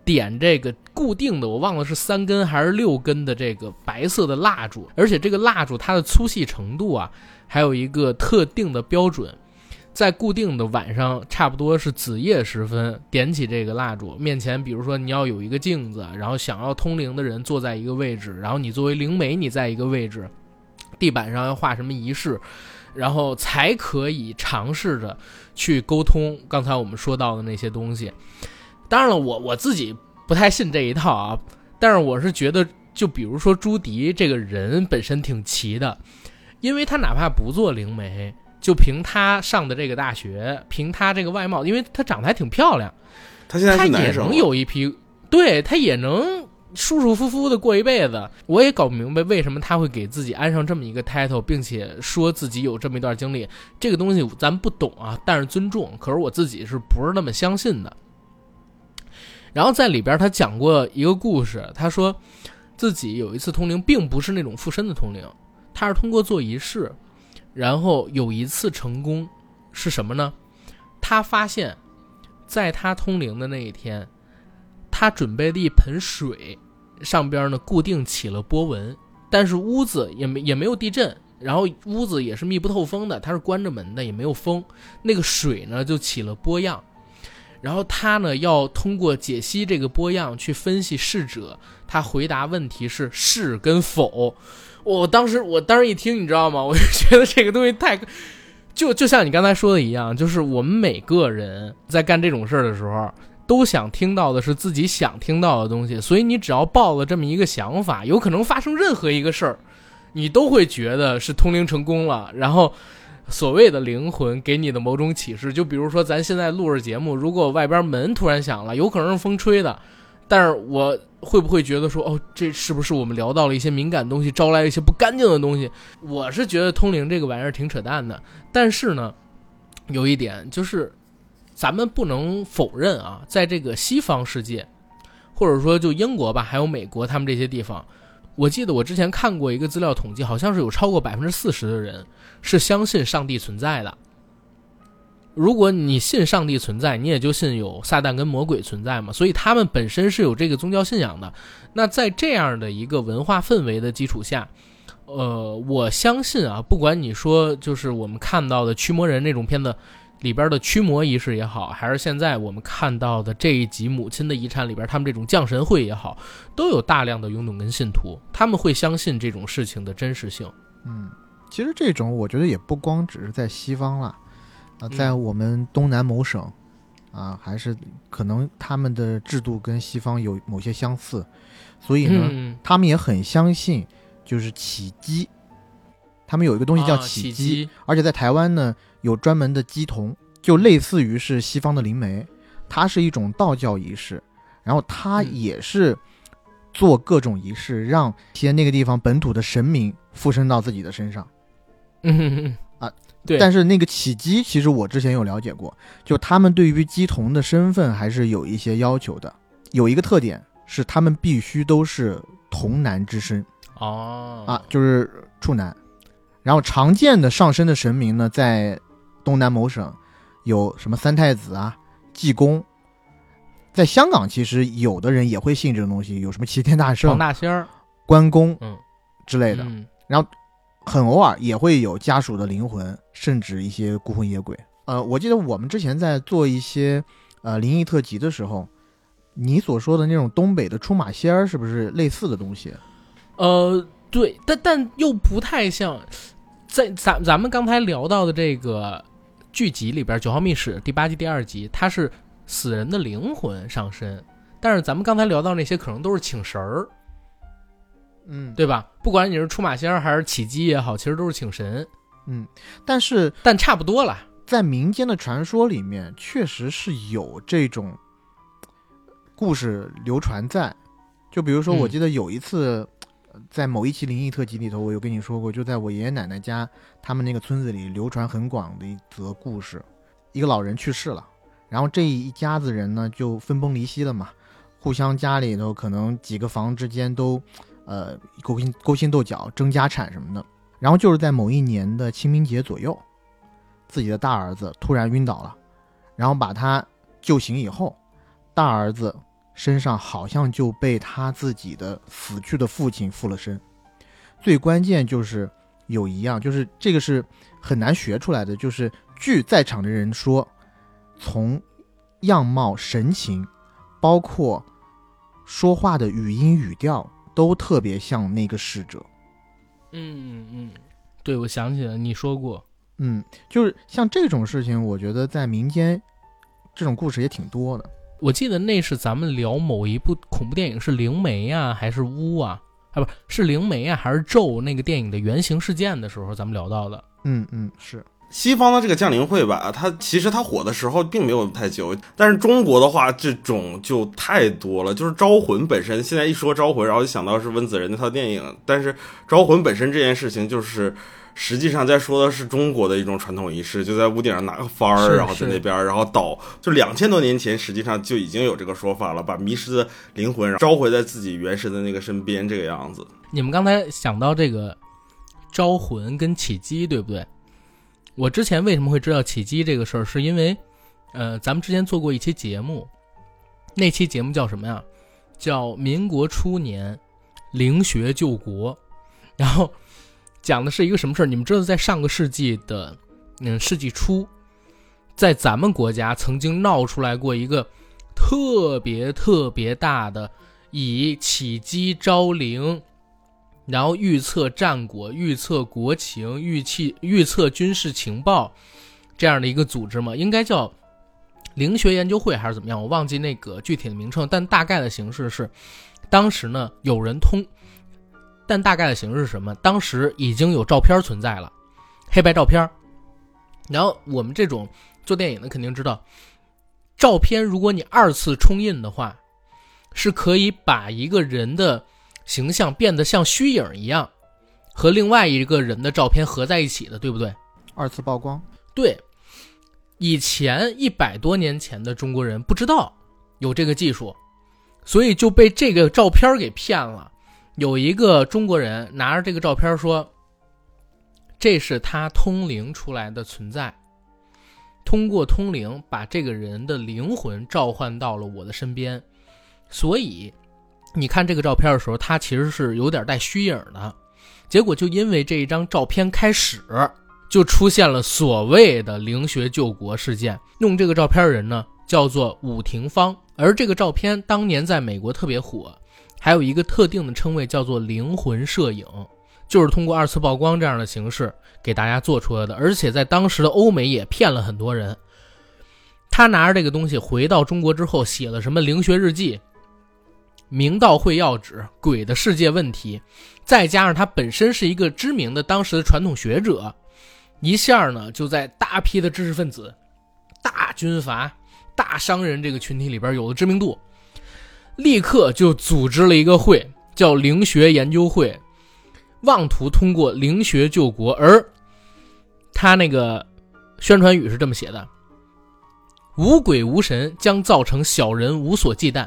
点这个固定的，我忘了是三根还是六根的这个白色的蜡烛，而且这个蜡烛它的粗细程度啊，还有一个特定的标准，在固定的晚上，差不多是子夜时分，点起这个蜡烛，面前比如说你要有一个镜子，然后想要通灵的人坐在一个位置，然后你作为灵媒你在一个位置，地板上要画什么仪式。然后才可以尝试着去沟通刚才我们说到的那些东西。当然了，我我自己不太信这一套啊。但是我是觉得，就比如说朱迪这个人本身挺奇的，因为他哪怕不做灵媒，就凭他上的这个大学，凭他这个外貌，因为他长得还挺漂亮，他现在他也能有一批，对他也能。舒舒服服的过一辈子，我也搞不明白为什么他会给自己安上这么一个 title，并且说自己有这么一段经历。这个东西咱不懂啊，但是尊重。可是我自己是不是那么相信的？然后在里边他讲过一个故事，他说自己有一次通灵，并不是那种附身的通灵，他是通过做仪式，然后有一次成功，是什么呢？他发现，在他通灵的那一天。他准备的一盆水，上边呢固定起了波纹，但是屋子也没也没有地震，然后屋子也是密不透风的，它是关着门的，也没有风，那个水呢就起了波样，然后他呢要通过解析这个波样去分析逝者，他回答问题是是跟否。我当时我当时一听，你知道吗？我就觉得这个东西太，就就像你刚才说的一样，就是我们每个人在干这种事儿的时候。都想听到的是自己想听到的东西，所以你只要抱了这么一个想法，有可能发生任何一个事儿，你都会觉得是通灵成功了。然后，所谓的灵魂给你的某种启示，就比如说咱现在录着节目，如果外边门突然响了，有可能是风吹的，但是我会不会觉得说，哦，这是不是我们聊到了一些敏感东西，招来一些不干净的东西？我是觉得通灵这个玩意儿挺扯淡的，但是呢，有一点就是。咱们不能否认啊，在这个西方世界，或者说就英国吧，还有美国，他们这些地方，我记得我之前看过一个资料统计，好像是有超过百分之四十的人是相信上帝存在的。如果你信上帝存在，你也就信有撒旦跟魔鬼存在嘛，所以他们本身是有这个宗教信仰的。那在这样的一个文化氛围的基础下，呃，我相信啊，不管你说就是我们看到的驱魔人那种片子。里边的驱魔仪式也好，还是现在我们看到的这一集母亲的遗产里边，他们这种降神会也好，都有大量的拥趸跟信徒，他们会相信这种事情的真实性。嗯，其实这种我觉得也不光只是在西方了，啊，在我们东南某省，啊，还是可能他们的制度跟西方有某些相似，所以呢，他们也很相信就是起机，他们有一个东西叫起机，而且在台湾呢。有专门的鸡童，就类似于是西方的灵媒，它是一种道教仪式，然后它也是做各种仪式，让些那个地方本土的神明附身到自己的身上。嗯啊，对，但是那个起鸡，其实我之前有了解过，就他们对于鸡童的身份还是有一些要求的。有一个特点是，他们必须都是童男之身哦啊，就是处男。然后常见的上升的神明呢，在东南某省有什么三太子啊、济公。在香港，其实有的人也会信这种东西，有什么齐天大圣、黄大仙儿，关公，嗯之类的。嗯很偶尔也会有家属的灵魂，甚至一些孤魂野鬼。呃，我记得我们之前在做一些呃灵异特辑的时候，你所说的那种东北的出马仙儿，是不是类似的东西？呃，对，但但又不太像，在咱咱们刚才聊到的这个剧集里边，《九号密室》第八季第二集，它是死人的灵魂上身，但是咱们刚才聊到那些可能都是请神儿，嗯，对吧？不管你是出马仙儿还是起鸡也好，其实都是请神，嗯。但是但差不多了。在民间的传说里面，确实是有这种故事流传在。就比如说，嗯我记得有一次，呃在某一期灵异特辑里头，我有跟你说过，就在我爷爷奶奶家，他们那个村子里流传很广的一则故事。一个老人去世了，然后这一家子人呢就分崩离析了嘛，互相家里头可能几个房之间都，呃勾心勾心斗角，争家产什么的。然后就是在某一年的清明节左右，自己的大儿子突然晕倒了，然后把他救醒以后，大儿子身上好像就被他自己的死去的父亲附了身。最关键就是有一样，就是这个是很难学出来的，就是据在场的人说，从样貌、神情，包括说话的语音语调，都特别像那个逝者。嗯嗯，对，我想起了你说过，嗯，就是像这种事情，我觉得在民间这种故事也挺多的。我记得那是咱们聊某一部恐怖电影是灵媒啊、还是巫啊？啊，不是灵媒啊，还是咒那个电影的原型事件的时候，咱们聊到的。嗯嗯，是，西方的这个降临会吧，它其实它火的时候并没有太久，但是中国的话，这种就太多了。就是招魂本身，现在一说招魂，然后就想到是温子仁那套电影，但是招魂本身这件事情，就是实际上在说的是中国的一种传统仪式，就在屋顶上拿个幡儿，然后在那边，然后倒，就两千多年前实际上就已经有这个说法了，把迷失的灵魂召回在自己原始的那个身边，这个样子。你们刚才想到这个招魂跟起鸡，对不对？我之前为什么会知道起鸡这个事儿，是因为，呃，咱们之前做过一期节目，那期节目叫什么呀？叫民国初年灵学救国，然后讲的是一个什么事儿？你们知道，在上个世纪的嗯世纪初，在咱们国家曾经闹出来过一个特别特别大的以起机招灵。然后预测战果、预测国情、预期预测军事情报这样的一个组织嘛，应该叫灵学研究会还是怎么样？我忘记那个具体的名称，但大概的形式是，当时呢有人通，但大概的形式是什么？当时已经有照片存在了，黑白照片。然后我们这种做电影的肯定知道，照片如果你二次冲印的话，是可以把一个人的。形象变得像虚影一样，和另外一个人的照片合在一起的，对不对？二次曝光。对，以前一百多年前的中国人不知道有这个技术，所以就被这个照片给骗了。有一个中国人拿着这个照片说：“这是他通灵出来的存在，通过通灵把这个人的灵魂召唤到了我的身边，所以。”你看这个照片的时候，他其实是有点带虚影的。结果就因为这一张照片开始，就出现了所谓的灵学救国事件。用这个照片的人呢，叫做武廷芳。而这个照片当年在美国特别火，还有一个特定的称谓叫做灵魂摄影，就是通过二次曝光这样的形式给大家做出来的。而且在当时的欧美也骗了很多人。他拿着这个东西回到中国之后，写了什么灵学日记。明道会要旨、鬼的世界问题，再加上他本身是一个知名的当时的传统学者，一下呢就在大批的知识分子、大军阀、大商人这个群体里边有了知名度，立刻就组织了一个会，叫灵学研究会，妄图通过灵学救国。而他那个宣传语是这么写的：“无鬼无神将造成小人无所忌惮，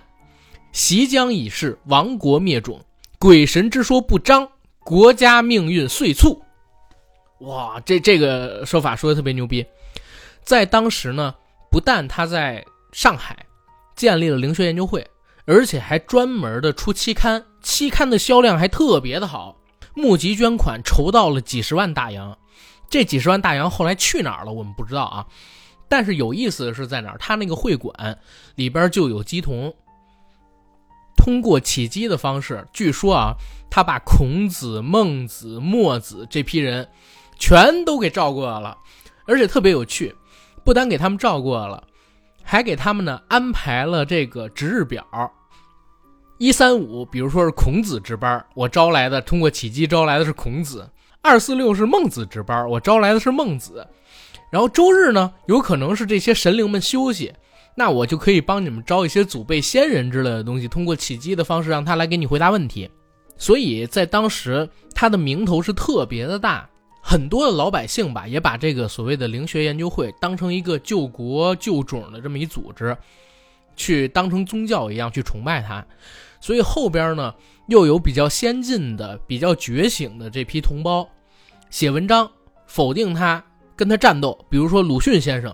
袭将已逝，亡国灭种。鬼神之说不彰，国家命运遂促。”哇，这这个说法说的特别牛逼。在当时呢，不但他在上海建立了灵学研究会，而且还专门的出期刊，期刊的销量还特别的好，募集捐款筹到了几十万大洋。这几十万大洋后来去哪儿了，我们不知道啊。但是有意思的是在哪儿？他那个会馆里边就有鸡童，通过起鸡的方式，据说啊，他把孔子、孟子、墨子这批人全都给照过了，而且特别有趣。不单给他们照过了，还给他们呢安排了这个值日表。一三五，比如说是孔子值班，我招来的通过起机招来的是孔子；二四六是孟子值班，我招来的是孟子。然后周日呢，有可能是这些神灵们休息，那我就可以帮你们招一些祖辈先人之类的东西，通过起机的方式让他来给你回答问题。所以在当时，他的名头是特别的大。很多的老百姓吧，也把这个所谓的灵学研究会当成一个救国救种的这么一组织，去当成宗教一样去崇拜他。所以后边呢，又有比较先进的、比较觉醒的这批同胞写文章否定他，跟他战斗。比如说鲁迅先生，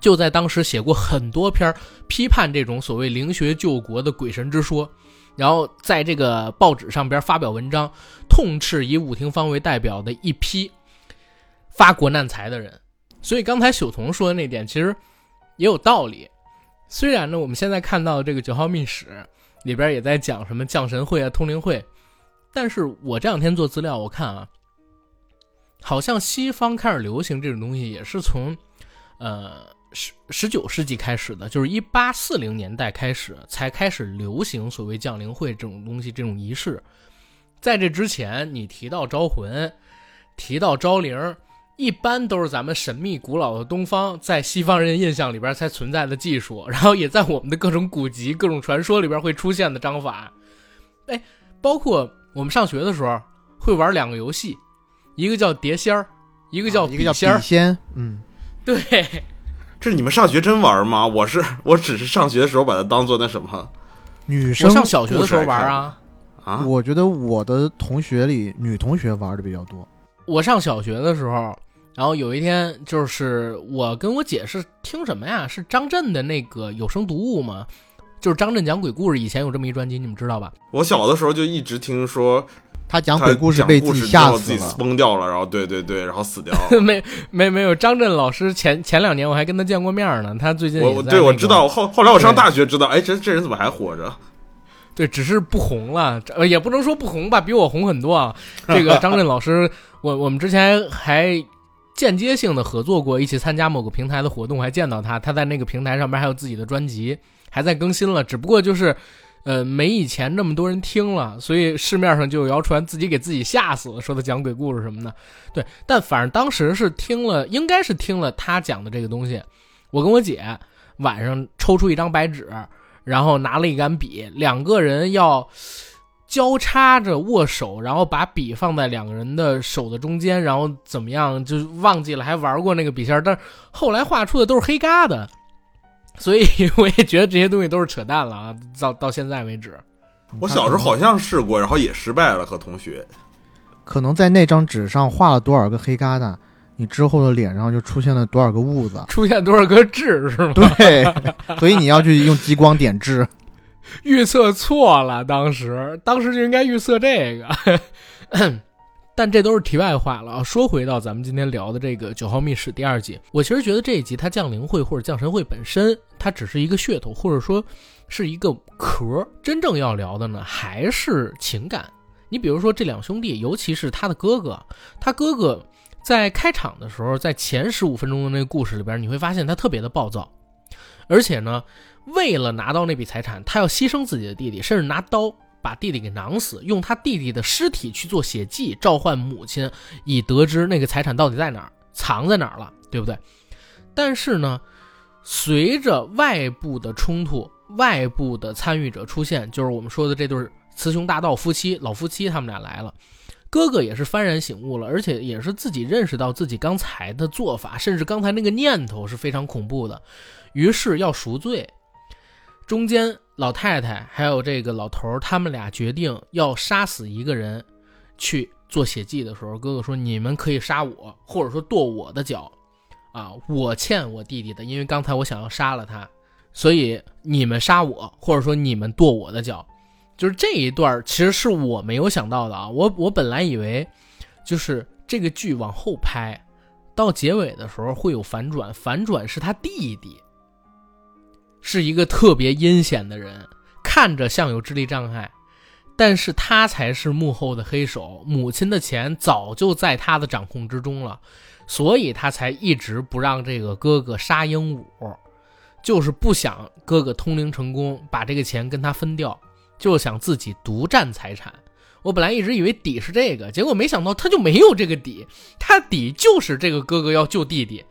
就在当时写过很多篇批判这种所谓灵学救国的鬼神之说。然后在这个报纸上边发表文章，痛斥以武廷芳为代表的一批发国难财的人。所以刚才朽童说的那点其实也有道理。虽然呢，我们现在看到这个九号秘史里边也在讲什么降神会啊、通灵会，但是我这两天做资料，我看啊，好像西方开始流行这种东西也是从，呃。十十九世纪开始的，就是一八四零年代开始才开始流行所谓降灵会这种东西，这种仪式。在这之前，你提到招魂，提到招灵，一般都是咱们神秘古老的东方，在西方人印象里边才存在的技术，然后也在我们的各种古籍、各种传说里边会出现的章法。哎，包括我们上学的时候会玩两个游戏，一个叫碟仙儿，一个叫一个叫仙儿。笔仙，嗯，对。这是你们上学真玩吗？我是我只是上学的时候把它当做那什么。女生上小学的时候玩啊啊！我觉得我的同学里女同学玩的比较多。我上小学的时候，然后有一天就是我跟我姐是听什么呀？是张震的那个有声读物吗？就是张震讲鬼故事，以前有这么一专辑，你们知道吧？我小的时候就一直听说。他讲鬼故事被自己吓死了，崩掉了，然后对对对，然后死掉了。没没没有，张震老师前前两年我还跟他见过面呢。他最近我对我知道后后来我上大学知道，哎，这这人怎么还活着？对，只是不红了，也不能说不红吧，比我红很多啊。这个张震老师，我我们之前还间接性的合作过，一起参加某个平台的活动，还见到他。他在那个平台上面还有自己的专辑，还在更新了，只不过就是。呃，没以前那么多人听了，所以市面上就有谣传自己给自己吓死了，说他讲鬼故事什么的。对，但反正当时是听了，应该是听了他讲的这个东西。我跟我姐晚上抽出一张白纸，然后拿了一杆笔，两个人要交叉着握手，然后把笔放在两个人的手的中间，然后怎么样就忘记了，还玩过那个笔仙，但是后来画出的都是黑疙瘩。所以我也觉得这些东西都是扯淡了啊！到到现在为止，我小时候好像试过，然后也失败了。和同学，可能在那张纸上画了多少个黑疙瘩，你之后的脸上就出现了多少个痦子，出现多少个痣是吗？对，所以你要去用激光点痣。预测错了，当时当时就应该预测这个。但这都是题外话了啊！说回到咱们今天聊的这个《九号秘史》第二集，我其实觉得这一集它降临会或者降神会本身，它只是一个噱头，或者说是一个壳。真正要聊的呢，还是情感。你比如说这两兄弟，尤其是他的哥哥，他哥哥在开场的时候，在前十五分钟的那个故事里边，你会发现他特别的暴躁，而且呢，为了拿到那笔财产，他要牺牲自己的弟弟，甚至拿刀。把弟弟给囊死，用他弟弟的尸体去做血迹，召唤母亲，以得知那个财产到底在哪儿，藏在哪儿了，对不对？但是呢，随着外部的冲突，外部的参与者出现，就是我们说的这对雌雄大盗夫妻，老夫妻他们俩来了，哥哥也是幡然醒悟了，而且也是自己认识到自己刚才的做法，甚至刚才那个念头是非常恐怖的，于是要赎罪。中间老太太还有这个老头儿，他们俩决定要杀死一个人，去做血祭的时候，哥哥说：“你们可以杀我，或者说剁我的脚，啊，我欠我弟弟的，因为刚才我想要杀了他，所以你们杀我，或者说你们剁我的脚。”就是这一段其实是我没有想到的啊，我我本来以为，就是这个剧往后拍，到结尾的时候会有反转，反转是他弟弟。是一个特别阴险的人，看着像有智力障碍，但是他才是幕后的黑手。母亲的钱早就在他的掌控之中了，所以他才一直不让这个哥哥杀鹦鹉，就是不想哥哥通灵成功，把这个钱跟他分掉，就想自己独占财产。我本来一直以为底是这个，结果没想到他就没有这个底，他底就是这个哥哥要救弟弟。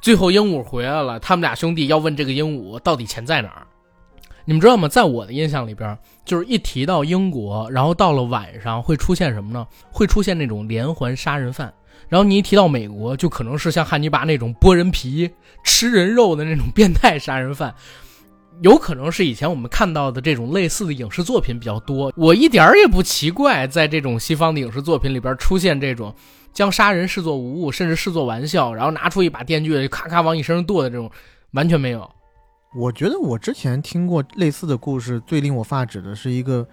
最后鹦鹉回来了，他们俩兄弟要问这个鹦鹉到底钱在哪儿。你们知道吗？在我的印象里边，就是一提到英国，然后到了晚上会出现什么呢？会出现那种连环杀人犯。然后你一提到美国，就可能是像汉尼拔那种剥人皮、吃人肉的那种变态杀人犯。有可能是以前我们看到的这种类似的影视作品比较多。我一点儿也不奇怪，在这种西方的影视作品里边出现这种。将杀人视作无物，甚至视作玩笑，然后拿出一把电锯，咔咔往你身上剁的这种，完全没有。我觉得我之前听过类似的故事，最令我发指的是一个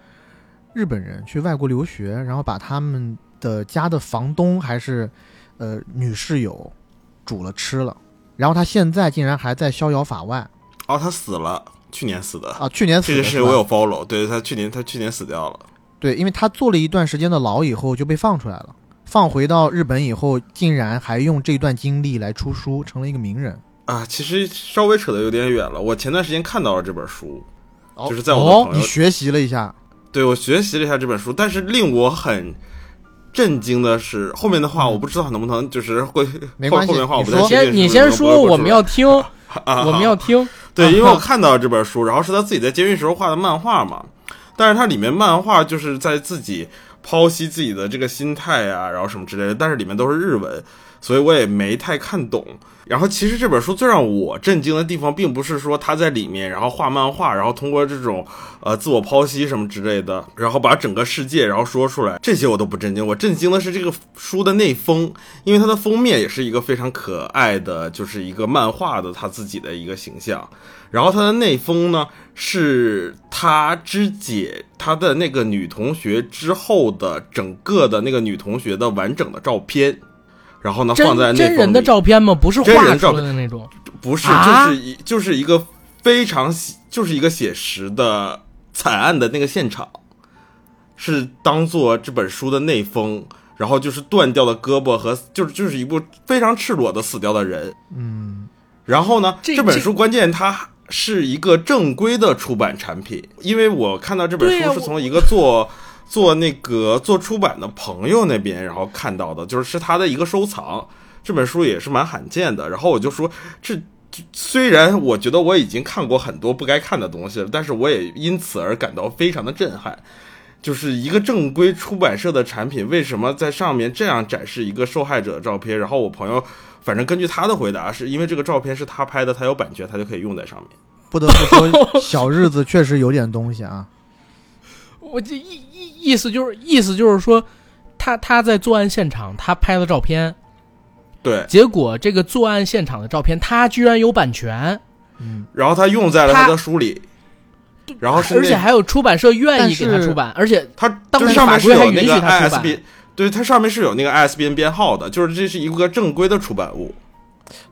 日本人去外国留学，然后把他们的家的房东还是呃女室友煮了吃了，然后他现在竟然还在逍遥法外。哦，他死了，去年死的啊，去年死。这个是我有 follow，对他去年他去年死掉了。对，因为他坐了一段时间的牢以后就被放出来了。放回到日本以后，竟然还用这段经历来出书，成了一个名人啊！其实稍微扯得有点远了。我前段时间看到了这本书，就是在我的朋友，你学习了一下，对我学习了一下这本书。但是令我很震惊的是，后面的话我不知道能不能就是会 没关系。后面话我不太先你先说，我们要听，啊我们要听。对，因为我看到这本书，然后是他自己在监狱时候画的漫画嘛，但是它里面漫画就是在自己。剖析自己的这个心态啊，然后什么之类的，但是里面都是日文，所以我也没太看懂。然后其实这本书最让我震惊的地方，并不是说他在里面然后画漫画，然后通过这种呃自我剖析什么之类的，然后把整个世界然后说出来，这些我都不震惊。我震惊的是这个书的内封，因为它的封面也是一个非常可爱的，就是一个漫画的他自己的一个形象。然后它的内封呢，是他肢解他的那个女同学之后的整个的那个女同学的完整的照片，然后呢放在真人的照片吗？不是画出来的那种，不是，就是一就是一个非常就是一个写实的惨案的那个现场，是当做这本书的内封，然后就是断掉的胳膊和就是就是一部非常赤裸的死掉的人，嗯，然后呢，这本书关键它。是一个正规的出版产品，因为我看到这本书是从一个做做那个做出版的朋友那边，然后看到的，就是是他的一个收藏。这本书也是蛮罕见的。然后我就说，这虽然我觉得我已经看过很多不该看的东西了，但是我也因此而感到非常的震撼。就是一个正规出版社的产品，为什么在上面这样展示一个受害者的照片？然后我朋友。反正根据他的回答，是因为这个照片是他拍的，他有版权，他就可以用在上面。不得不说，小日子确实有点东西啊。我这一意意思就是意思就是说，他他在作案现场他拍的照片，对，结果这个作案现场的照片他居然有版权，嗯，然后他用在了他的书里，然后而且还有出版社愿意给他出版，而且他当时上面是有那个 ISB。对，它上面是有那个 ISBN 编号的，就是这是一个正规的出版物。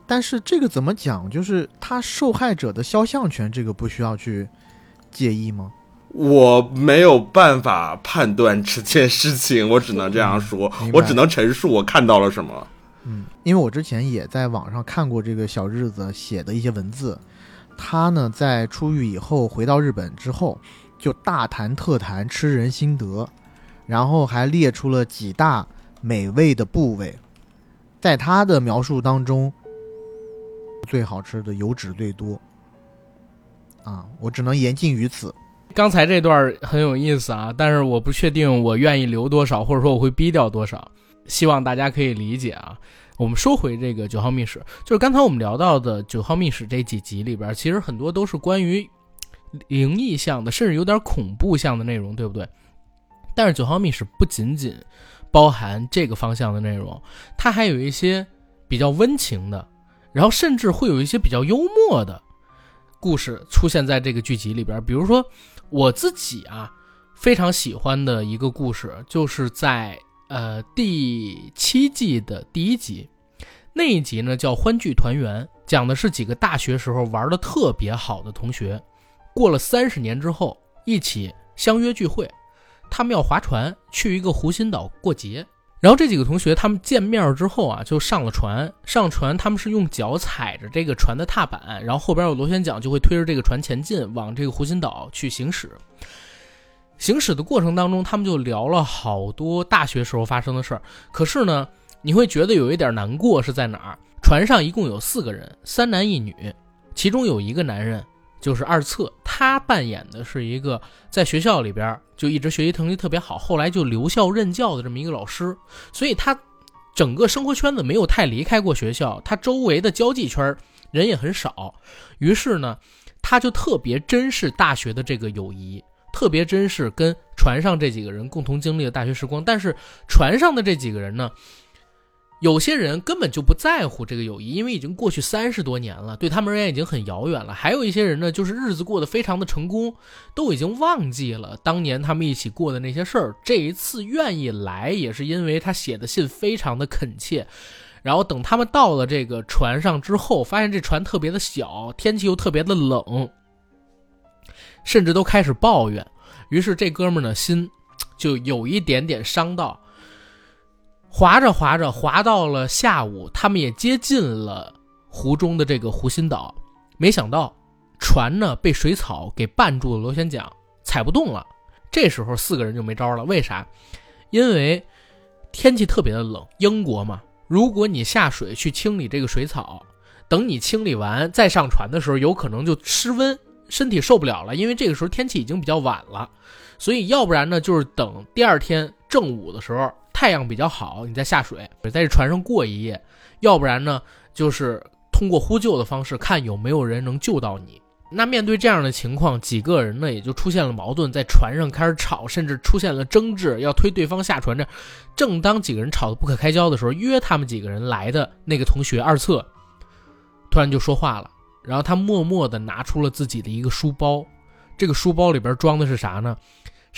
但是这个怎么讲？就是他受害者的肖像权，这个不需要去介意吗？我没有办法判断这件事情，我只能这样说，我只能陈述我看到了什么。嗯，因为我之前也在网上看过这个小日子写的一些文字，他呢在出狱以后回到日本之后，就大谈特谈吃人心得。然后还列出了几大美味的部位，在他的描述当中，最好吃的油脂最多。啊，我只能言尽于此。刚才这段很有意思啊，但是我不确定我愿意留多少，或者说我会逼掉多少，希望大家可以理解啊。我们说回这个九号密室，就是刚才我们聊到的九号密室这几集里边，其实很多都是关于灵异向的，甚至有点恐怖向的内容，对不对？但是九号密室不仅仅包含这个方向的内容，它还有一些比较温情的，然后甚至会有一些比较幽默的故事出现在这个剧集里边，比如说。我自己啊，非常喜欢的一个故事，就是在呃第七季的第一集，那一集呢叫《欢聚团圆》，讲的是几个大学时候玩的特别好的同学，过了三十年之后一起相约聚会，他们要划船去一个湖心岛过节。然后这几个同学他们见面之后啊，就上了船。上船他们是用脚踩着这个船的踏板，然后后边有螺旋桨就会推着这个船前进，往这个湖心岛去行驶。行驶的过程当中，他们就聊了好多大学时候发生的事儿。可是呢，你会觉得有一点难过是在哪儿？船上一共有四个人，三男一女，其中有一个男人。就是二册，他扮演的是一个在学校里边就一直学习成绩特别好，后来就留校任教的这么一个老师，所以他整个生活圈子没有太离开过学校，他周围的交际圈人也很少，于是呢，他就特别珍视大学的这个友谊，特别珍视跟船上这几个人共同经历的大学时光，但是船上的这几个人呢？有些人根本就不在乎这个友谊，因为已经过去三十多年了，对他们而言已经很遥远了。还有一些人呢，就是日子过得非常的成功，都已经忘记了当年他们一起过的那些事儿。这一次愿意来，也是因为他写的信非常的恳切。然后等他们到了这个船上之后，发现这船特别的小，天气又特别的冷，甚至都开始抱怨。于是这哥们儿呢，心就有一点点伤到。划着划着，划到了下午，他们也接近了湖中的这个湖心岛。没想到，船呢被水草给绊住了螺旋桨，踩不动了。这时候四个人就没招了，为啥？因为天气特别的冷，英国嘛。如果你下水去清理这个水草，等你清理完再上船的时候，有可能就失温，身体受不了了。因为这个时候天气已经比较晚了，所以要不然呢，就是等第二天正午的时候。太阳比较好，你再下水，在这船上过一夜；要不然呢，就是通过呼救的方式，看有没有人能救到你。那面对这样的情况，几个人呢也就出现了矛盾，在船上开始吵，甚至出现了争执，要推对方下船。这正当几个人吵得不可开交的时候，约他们几个人来的那个同学二册突然就说话了，然后他默默地拿出了自己的一个书包，这个书包里边装的是啥呢？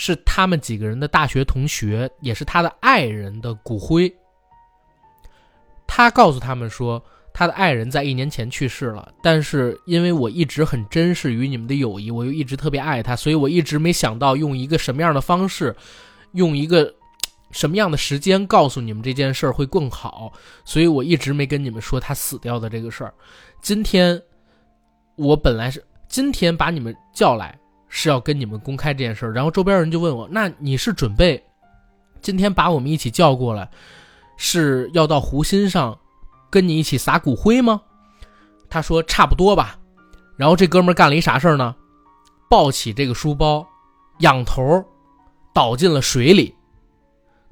是他们几个人的大学同学，也是他的爱人的骨灰。他告诉他们说，他的爱人在一年前去世了，但是因为我一直很珍视与你们的友谊，我又一直特别爱他，所以我一直没想到用一个什么样的方式，用一个什么样的时间告诉你们这件事儿会更好，所以我一直没跟你们说他死掉的这个事儿。今天我本来是今天把你们叫来。是要跟你们公开这件事儿，然后周边人就问我：“那你是准备今天把我们一起叫过来，是要到湖心上跟你一起撒骨灰吗？”他说：“差不多吧。”然后这哥们儿干了一啥事儿呢？抱起这个书包，仰头倒进了水里。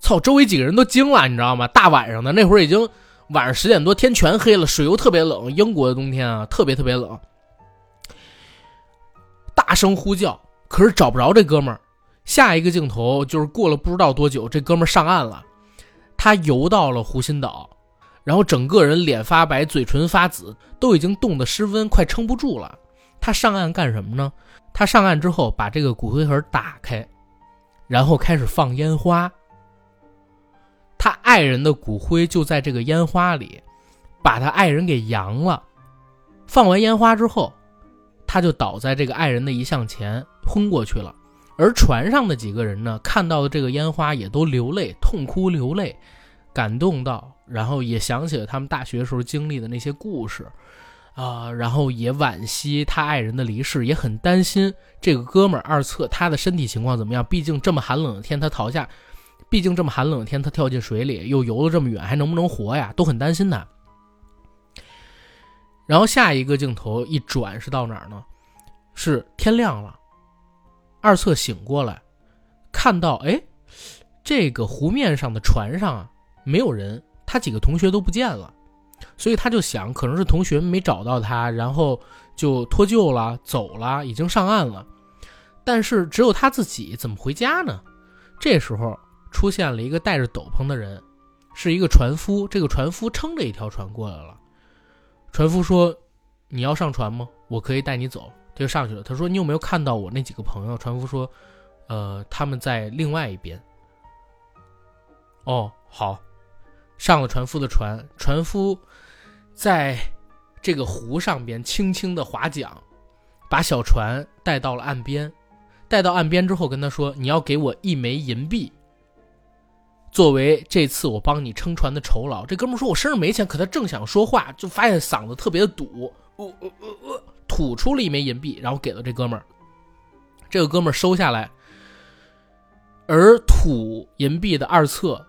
操！周围几个人都惊了，你知道吗？大晚上的，那会儿已经晚上十点多，天全黑了，水又特别冷，英国的冬天啊，特别特别冷。大声呼叫，可是找不着这哥们儿。下一个镜头就是过了不知道多久，这哥们儿上岸了。他游到了湖心岛，然后整个人脸发白，嘴唇发紫，都已经冻得失温，快撑不住了。他上岸干什么呢？他上岸之后把这个骨灰盒打开，然后开始放烟花。他爱人的骨灰就在这个烟花里，把他爱人给扬了。放完烟花之后。他就倒在这个爱人的遗像前昏过去了，而船上的几个人呢，看到的这个烟花也都流泪，痛哭流泪，感动到，然后也想起了他们大学时候经历的那些故事，啊，然后也惋惜他爱人的离世，也很担心这个哥们儿二侧他的身体情况怎么样。毕竟这么寒冷的天他逃下，毕竟这么寒冷的天他跳进水里又游了这么远，还能不能活呀？都很担心他。然后下一个镜头一转是到哪儿呢？是天亮了，二册醒过来，看到哎，这个湖面上的船上啊没有人，他几个同学都不见了，所以他就想可能是同学没找到他，然后就脱臼了，走了，已经上岸了。但是只有他自己怎么回家呢？这时候出现了一个戴着斗篷的人，是一个船夫。这个船夫撑着一条船过来了。船夫说：“你要上船吗？我可以带你走。”他就上去了。他说：“你有没有看到我那几个朋友？”船夫说：“呃，他们在另外一边。”哦，好，上了船夫的船。船夫在这个湖上边轻轻的划桨，把小船带到了岸边。带到岸边之后，跟他说：“你要给我一枚银币，作为这次我帮你撑船的酬劳。”这哥们说：“我身上没钱。”可他正想说话，就发现嗓子特别的堵，呃呃呃呃，吐出了一枚银币，然后给了这哥们儿。这个哥们儿收下来，而吐银币的二侧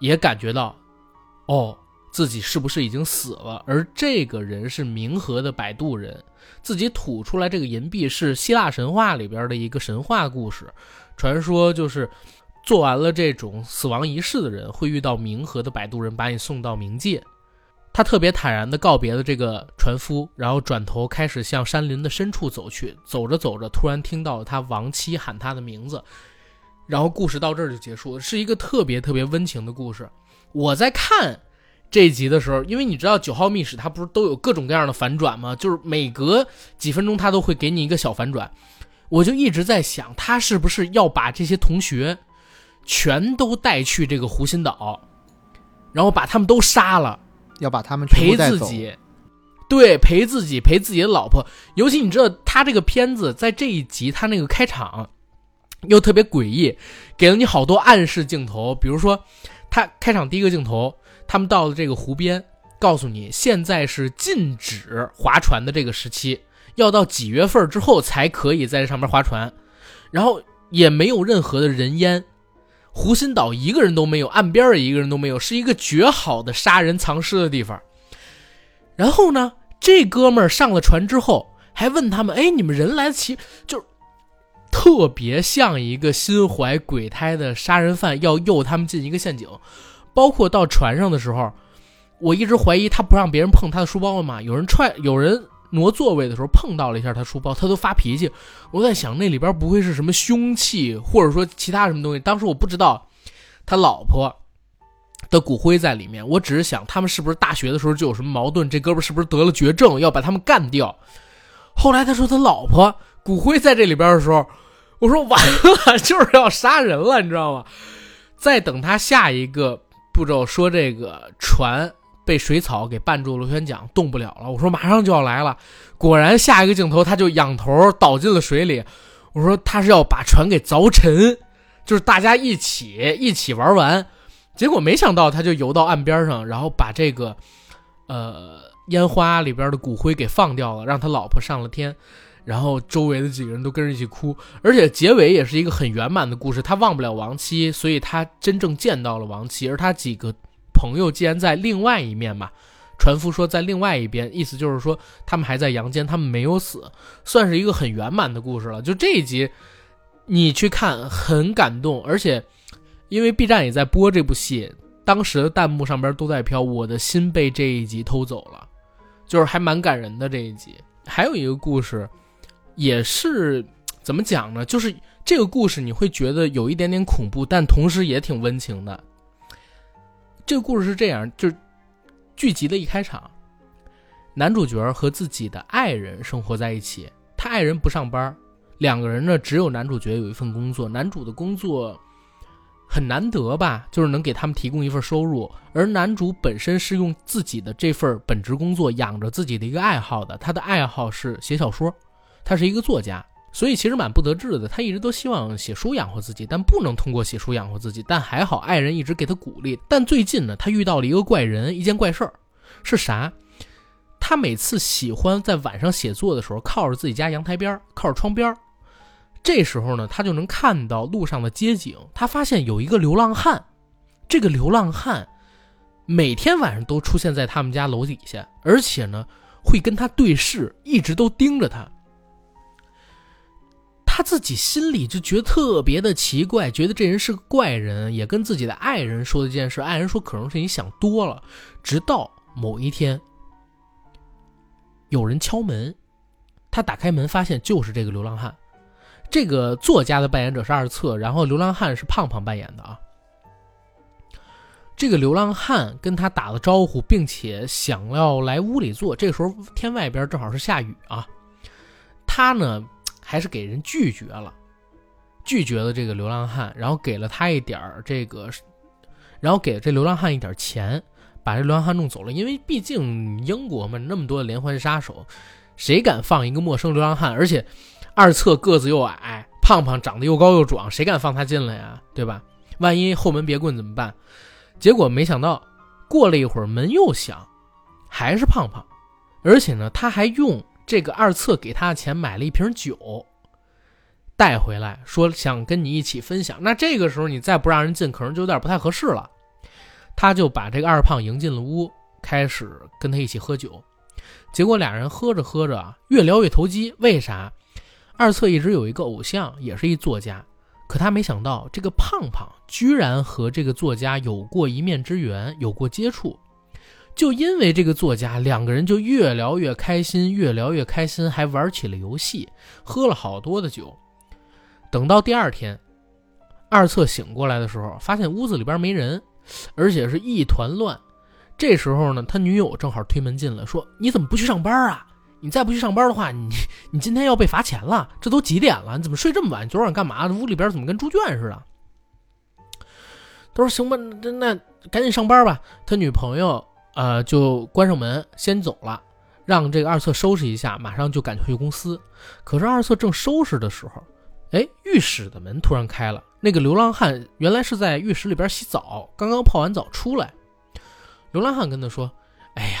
也感觉到，哦，自己是不是已经死了？而这个人是冥河的摆渡人。自己吐出来这个银币是希腊神话里边的一个神话故事，传说就是做完了这种死亡仪式的人会遇到冥河的摆渡人，把你送到冥界。他特别坦然地告别了这个船夫，然后转头开始向山林的深处走去。走着走着，突然听到了他亡妻喊他的名字，然后故事到这儿就结束了，是一个特别特别温情的故事。我在看。这一集的时候，因为你知道九号密室它不是都有各种各样的反转吗？就是每隔几分钟它都会给你一个小反转，我就一直在想，他是不是要把这些同学全都带去这个湖心岛，然后把他们都杀了，要把他们陪自己，对，陪自己，陪自己的老婆。尤其你知道，他这个片子在这一集，他那个开场又特别诡异，给了你好多暗示镜头，比如说他开场第一个镜头。他们到了这个湖边，告诉你现在是禁止划船的这个时期，要到几月份之后才可以在这上面划船，然后也没有任何的人烟，湖心岛一个人都没有，岸边也一个人都没有，是一个绝好的杀人藏尸的地方。然后呢，这哥们儿上了船之后，还问他们：“哎，你们人来得齐？”就特别像一个心怀鬼胎的杀人犯，要诱他们进一个陷阱。包括到船上的时候，我一直怀疑他不让别人碰他的书包了嘛。有人踹，有人挪座位的时候碰到了一下他书包，他都发脾气。我在想那里边不会是什么凶器，或者说其他什么东西。当时我不知道他老婆的骨灰在里面，我只是想他们是不是大学的时候就有什么矛盾，这哥们是不是得了绝症，要把他们干掉。后来他说他老婆骨灰在这里边的时候，我说完了，就是要杀人了，你知道吗？再等他下一个。步骤说这个船被水草给绊住螺旋桨，动不了了。我说马上就要来了，果然下一个镜头他就仰头倒进了水里。我说他是要把船给凿沉，就是大家一起一起玩完。结果没想到他就游到岸边上，然后把这个呃烟花里边的骨灰给放掉了，让他老婆上了天。然后周围的几个人都跟着一起哭，而且结尾也是一个很圆满的故事。他忘不了亡妻，所以他真正见到了亡妻。而他几个朋友既然在另外一面嘛，船夫说在另外一边，意思就是说他们还在阳间，他们没有死，算是一个很圆满的故事了。就这一集，你去看很感动，而且因为 B 站也在播这部戏，当时的弹幕上边都在飘“我的心被这一集偷走了”，就是还蛮感人的这一集。还有一个故事。也是怎么讲呢？就是这个故事你会觉得有一点点恐怖，但同时也挺温情的。这个故事是这样：就是剧集的一开场，男主角和自己的爱人生活在一起，他爱人不上班，两个人呢只有男主角有一份工作，男主的工作很难得吧，就是能给他们提供一份收入，而男主本身是用自己的这份本职工作养着自己的一个爱好的，他的爱好是写小说。他是一个作家，所以其实蛮不得志的。他一直都希望写书养活自己，但不能通过写书养活自己。但还好，爱人一直给他鼓励。但最近呢，他遇到了一个怪人，一件怪事儿，是啥？他每次喜欢在晚上写作的时候，靠着自己家阳台边，靠着窗边这时候呢，他就能看到路上的街景。他发现有一个流浪汉，这个流浪汉每天晚上都出现在他们家楼底下，而且呢，会跟他对视，一直都盯着他。他自己心里就觉得特别的奇怪，觉得这人是个怪人，也跟自己的爱人说了这件事。爱人说可能是你想多了。直到某一天，有人敲门，他打开门发现就是这个流浪汉。这个作家的扮演者是二册，然后流浪汉是胖胖扮演的啊。这个流浪汉跟他打了招呼，并且想要来屋里坐。这个时候天外边正好是下雨啊，他呢。还是给人拒绝了，拒绝了这个流浪汉，然后给了他一点儿这个，然后给了这流浪汉一点钱，把这流浪汉弄走了。因为毕竟英国嘛，那么多连环杀手，谁敢放一个陌生流浪汉？而且二侧个子又矮，胖胖长得又高又壮，谁敢放他进来呀？对吧？万一后门别棍怎么办？结果没想到，过了一会儿门又响，还是胖胖，而且呢，他还用。这个二册给他的钱买了一瓶酒，带回来，说想跟你一起分享。那这个时候你再不让人进，可能就有点不太合适了。他就把这个二胖迎进了屋，开始跟他一起喝酒。结果俩人喝着喝着越聊越投机。为啥？二册一直有一个偶像，也是一作家，可他没想到这个胖胖居然和这个作家有过一面之缘，有过接触。就因为这个作家，两个人就越聊越开心，越聊越开心，还玩起了游戏，喝了好多的酒。等到第二天，二侧醒过来的时候，发现屋子里边没人，而且是一团乱。这时候呢，他女友正好推门进来，说：“你怎么不去上班啊？你再不去上班的话，你你今天要被罚钱了。这都几点了？你怎么睡这么晚？昨晚干嘛？屋里边怎么跟猪圈似的？”他说：“行吧，那那赶紧上班吧。”他女朋友。呃，就关上门先走了，让这个二侧收拾一下，马上就赶去公司。可是二侧正收拾的时候，哎，浴室的门突然开了。那个流浪汉原来是在浴室里边洗澡，刚刚泡完澡出来。流浪汉跟他说：“哎呀，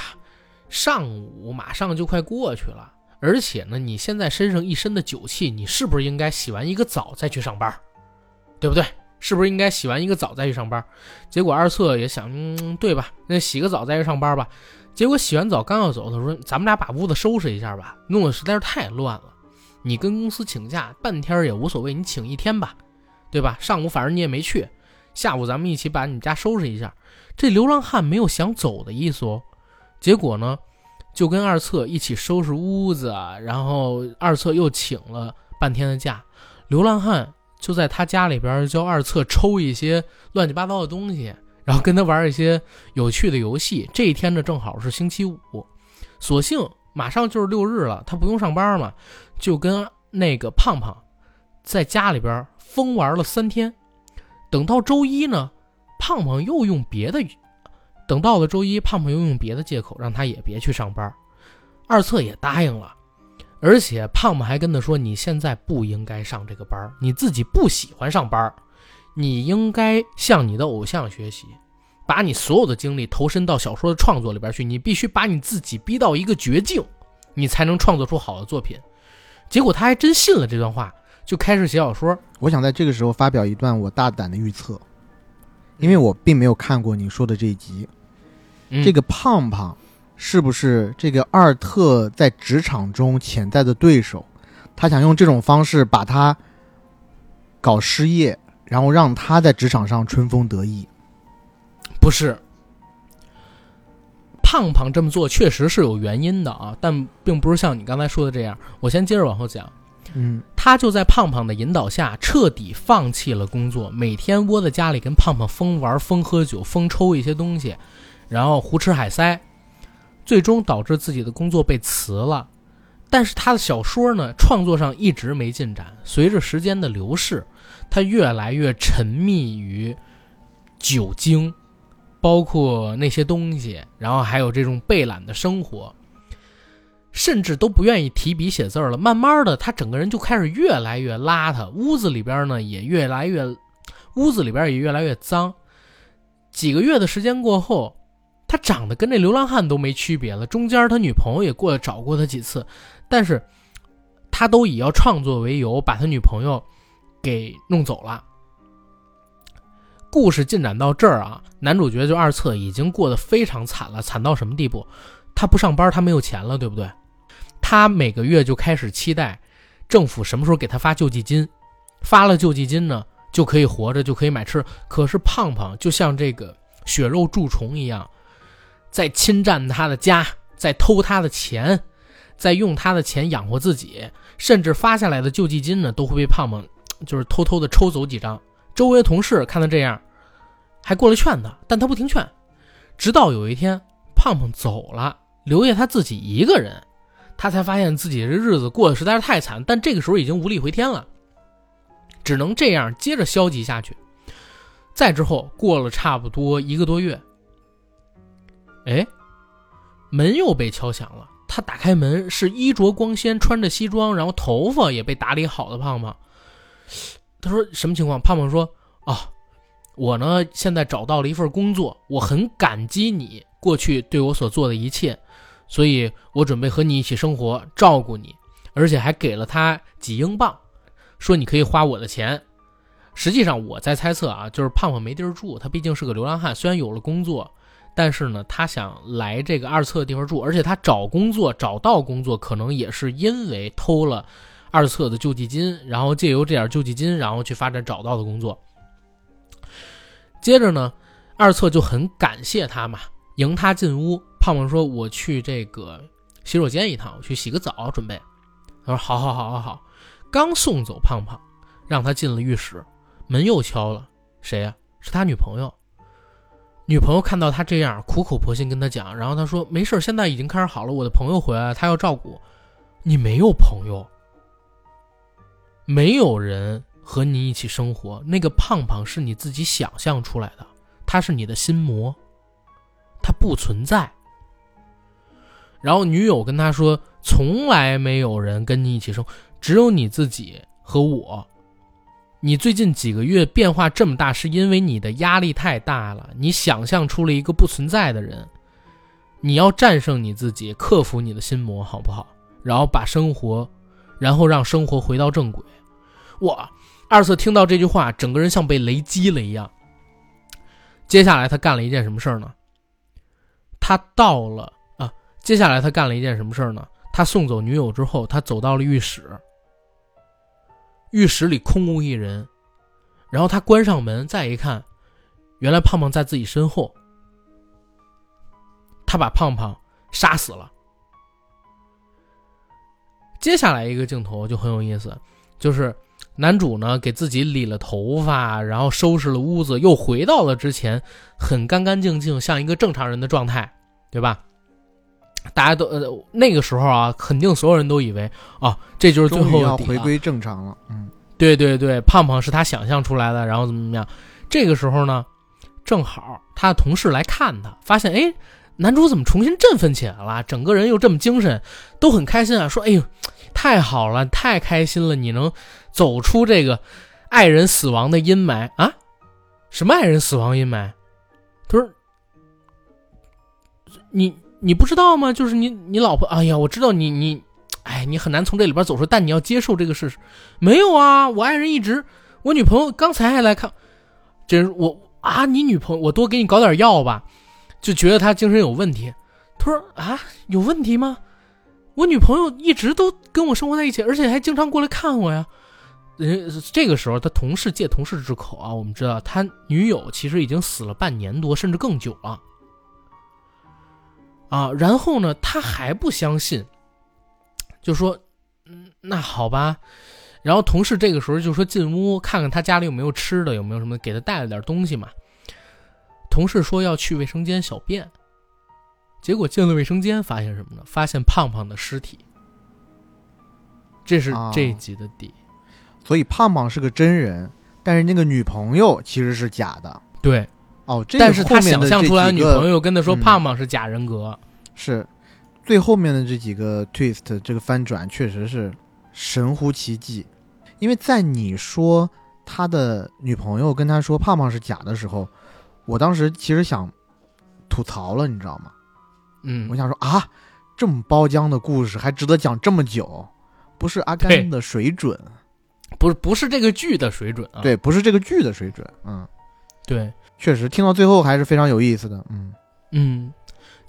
上午马上就快过去了，而且呢，你现在身上一身的酒气，你是不是应该洗完一个澡再去上班？对不对？”是不是应该洗完一个澡再去上班？结果二策也想，嗯，对吧？那洗个澡再去上班吧。结果洗完澡刚要走，他说：“咱们俩把屋子收拾一下吧，弄得实在是太乱了。你跟公司请假半天也无所谓，你请一天吧，对吧？上午反正你也没去，下午咱们一起把你家收拾一下。”这流浪汉没有想走的意思哦。结果呢，就跟二侧一起收拾屋子，然后二侧又请了半天的假。流浪汉。就在他家里边教二侧抽一些乱七八糟的东西，然后跟他玩一些有趣的游戏。这一天呢，正好是星期五，所幸马上就是六日了，他不用上班嘛，就跟那个胖胖在家里边疯玩了三天。等到周一呢，胖胖又用别的，等到了周一，胖胖又用别的借口让他也别去上班，二侧也答应了。而且胖胖还跟他说：“你现在不应该上这个班你自己不喜欢上班你应该向你的偶像学习，把你所有的精力投身到小说的创作里边去。你必须把你自己逼到一个绝境，你才能创作出好的作品。”结果他还真信了这段话，就开始写小说。我想在这个时候发表一段我大胆的预测，因为我并没有看过你说的这一集。这个胖胖。是不是这个二特在职场中潜在的对手？他想用这种方式把他搞失业，然后让他在职场上春风得意？不是，胖胖这么做确实是有原因的啊，但并不是像你刚才说的这样。我先接着往后讲。嗯，他就在胖胖的引导下，彻底放弃了工作，每天窝在家里跟胖胖疯玩、疯喝酒、疯抽一些东西，然后胡吃海塞。最终导致自己的工作被辞了，但是他的小说呢，创作上一直没进展。随着时间的流逝，他越来越沉迷于酒精，包括那些东西，然后还有这种被懒的生活，甚至都不愿意提笔写字了。慢慢的，他整个人就开始越来越邋遢，屋子里边呢也越来越，屋子里边也越来越脏。几个月的时间过后。他长得跟那流浪汉都没区别了。中间他女朋友也过来找过他几次，但是他都以要创作为由把他女朋友给弄走了。故事进展到这儿啊，男主角就二册已经过得非常惨了，惨到什么地步？他不上班，他没有钱了，对不对？他每个月就开始期待政府什么时候给他发救济金，发了救济金呢，就可以活着，就可以买吃。可是胖胖就像这个血肉蛀虫一样，在侵占他的家，在偷他的钱，在用他的钱养活自己，甚至发下来的救济金呢，都会被胖胖就是偷偷的抽走几张。周围的同事看他这样，还过来劝他，但他不听劝。直到有一天，胖胖走了，留下他自己一个人。他才发现自己这日子过得实在是太惨，但这个时候已经无力回天了，只能这样接着消极下去。再之后过了差不多一个多月，哎，门又被敲响了。他打开门，是衣着光鲜、穿着西装，然后头发也被打理好的胖胖。他说：“什么情况？”胖胖说：“啊，我呢现在找到了一份工作，我很感激你过去对我所做的一切。”所以我准备和你一起生活，照顾你，而且还给了他几英镑，说你可以花我的钱。实际上我在猜测啊，就是胖胖没地儿住，他毕竟是个流浪汉，虽然有了工作，但是呢，他想来这个二册的地方住，而且他找工作找到工作，可能也是因为偷了二册的救济金，然后借由这点救济金，然后去发展找到的工作。接着呢，二册就很感谢他嘛，迎他进屋。胖胖说：“我去这个洗手间一趟，我去洗个澡，准备。”他说：“好好好好好。”刚送走胖胖，让他进了浴室，门又敲了。谁呀？是他女朋友。女朋友看到他这样，苦口婆心跟他讲，然后他说：“没事，现在已经开始好了。我的朋友回来了，他要照顾你。没有朋友，没有人和你一起生活。那个胖胖是你自己想象出来的，他是你的心魔，他不存在。”然后女友跟他说：“从来没有人跟你一起生，只有你自己和我。你最近几个月变化这么大，是因为你的压力太大了。你想象出了一个不存在的人。你要战胜你自己，克服你的心魔，好不好？然后把生活，然后让生活回到正轨。”哇！二次听到这句话，整个人像被雷击了一样。接下来他干了一件什么事儿呢？他到了啊。接下来他干了一件什么事儿呢？他送走女友之后，他走到了浴室。浴室里空无一人，然后他关上门，再一看，原来胖胖在自己身后。他把胖胖杀死了。接下来一个镜头就很有意思，就是男主呢给自己理了头发，然后收拾了屋子，又回到了之前很干干净净，像一个正常人的状态，对吧？大家都呃那个时候啊，肯定所有人都以为啊，这就是最后要回归正常了。嗯，对对对，胖胖是他想象出来的，然后怎么怎么样？这个时候呢，正好他的同事来看他，发现哎，男主怎么重新振奋起来了？整个人又这么精神，都很开心啊。说哎呦，太好了，太开心了，你能走出这个爱人死亡的阴霾啊？什么爱人死亡阴霾？他说你。你不知道吗？就是你，你老婆。哎呀，我知道你，你，哎，你很难从这里边走出。但你要接受这个事实。没有啊，我爱人一直，我女朋友刚才还来看。这我啊，你女朋友，我多给你搞点药吧，就觉得她精神有问题。他说啊，有问题吗？我女朋友一直都跟我生活在一起，而且还经常过来看我呀。人这个时候，他同事借同事之口啊，我们知道他女友其实已经死了半年多，甚至更久了。啊，然后呢，他还不相信，就说：“嗯，那好吧。”然后同事这个时候就说：“进屋看看他家里有没有吃的，有没有什么，给他带了点东西嘛。”同事说要去卫生间小便，结果进了卫生间，发现什么呢？发现胖胖的尸体。这是这一集的底，所以胖胖是个真人，但是那个女朋友其实是假的。对。哦，但是他想象出来女朋友跟他说胖胖是假人格，是最后面的这几个 twist，这个翻转确实是神乎其技。因为在你说他的女朋友跟他说胖胖是假的时候，我当时其实想吐槽了，你知道吗？嗯，我想说啊，这么包浆的故事还值得讲这么久？不是阿甘的水准，不是不是这个剧的水准啊，对，不是这个剧的水准，嗯，对。确实，听到最后还是非常有意思的。嗯嗯，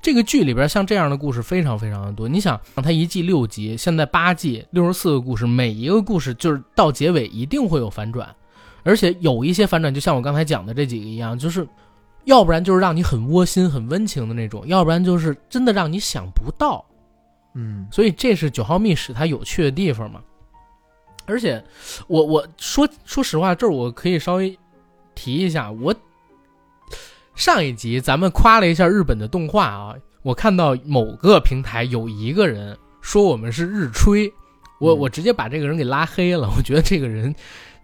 这个剧里边像这样的故事非常非常的多。你想，它一季六集，现在八季六十四个故事，每一个故事就是到结尾一定会有反转，而且有一些反转，就像我刚才讲的这几个一样，就是要不然就是让你很窝心、很温情的那种，要不然就是真的让你想不到。嗯所以这是九号密室它有趣的地方嘛。而且，我我说说实话，这儿我可以稍微提一下，我上一集咱们夸了一下日本的动画啊，我看到某个平台有一个人说我们是日吹，我嗯我直接把这个人给拉黑了，我觉得这个人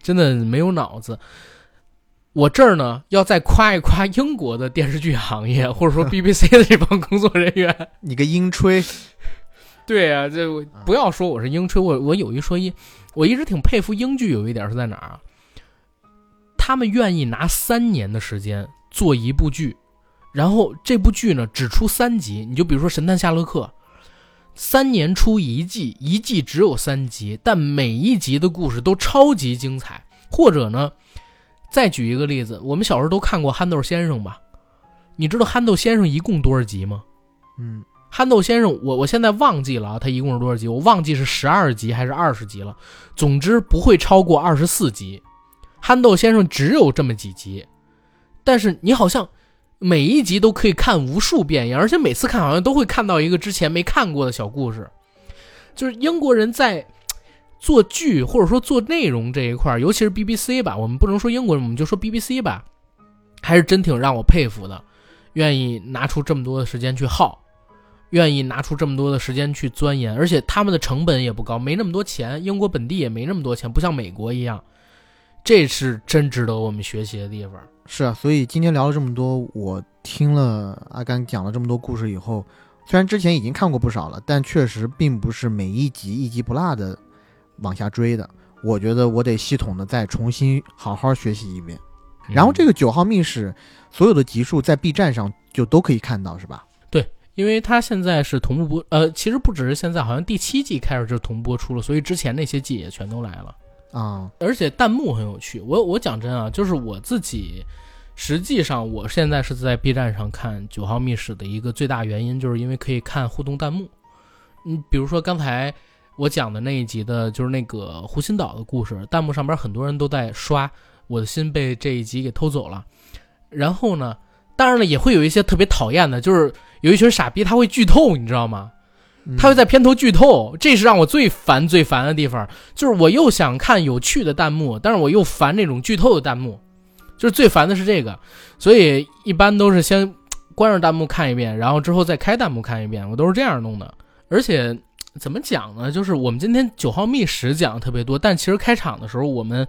真的没有脑子。我这儿呢要再夸一夸英国的电视剧行业，或者说 BBC 的这帮工作人员。你个英吹，对呀、这我不要说我是英吹，我我有一说一，我一直挺佩服英剧有一点是在哪儿啊？他们愿意拿三年的时间做一部剧，然后这部剧呢只出三集，你就比如说《神探夏洛克》，三年出一季，一季只有三集，但每一集的故事都超级精彩。或者呢，再举一个例子，我们小时候都看过《憨豆先生》吧？你知道《憨豆先生》一共多少集吗？嗯憨豆先生，我我现在忘记了啊，他一共是多少集？我忘记是十二集还是二十集了。总之不会超过二十四集。憨豆先生只有这么几集，但是你好像每一集都可以看无数遍一样，而且每次看好像都会看到一个之前没看过的小故事。就是英国人在做剧或者说做内容这一块，尤其是 BBC 吧，我们不能说英国人，我们就说 BBC 吧，还是真挺让我佩服的，愿意拿出这么多的时间去耗。愿意拿出这么多的时间去钻研，而且他们的成本也不高，没那么多钱，英国本地也没那么多钱，不像美国一样，这是真值得我们学习的地方。是啊，所以今天聊了这么多，我听了阿甘讲了这么多故事以后，虽然之前已经看过不少了，但确实并不是每一集一集不落的往下追的。我觉得我得系统的再重新好好学习一遍。然后这个，九号密室所有的集数在 B 站上就都可以看到，是吧？对因为它现在是同步播，呃，其实不只是现在，好像第七季开始就同步播出了，所以之前那些季也全都来了。啊、而且弹幕很有趣，我我讲真啊，就是我自己，实际上我现在是在 B 站上看《九号密室》的一个最大原因，就是因为可以看互动弹幕。你，比如说刚才我讲的那一集的，就是那个湖心岛的故事，弹幕上边很多人都在刷“我的心被这一集给偷走了”，然后呢，当然了，也会有一些特别讨厌的，就是有一群傻逼他会剧透，你知道吗？他会在片头剧透，这是让我最烦最烦的地方。就是我又想看有趣的弹幕，但是我又烦那种剧透的弹幕，就是最烦的是这个。所以一般都是先关上弹幕看一遍，然后之后再开弹幕看一遍，我都是这样弄的。而且怎么讲呢？就是我们今天九号密室讲的特别多，但其实开场的时候我们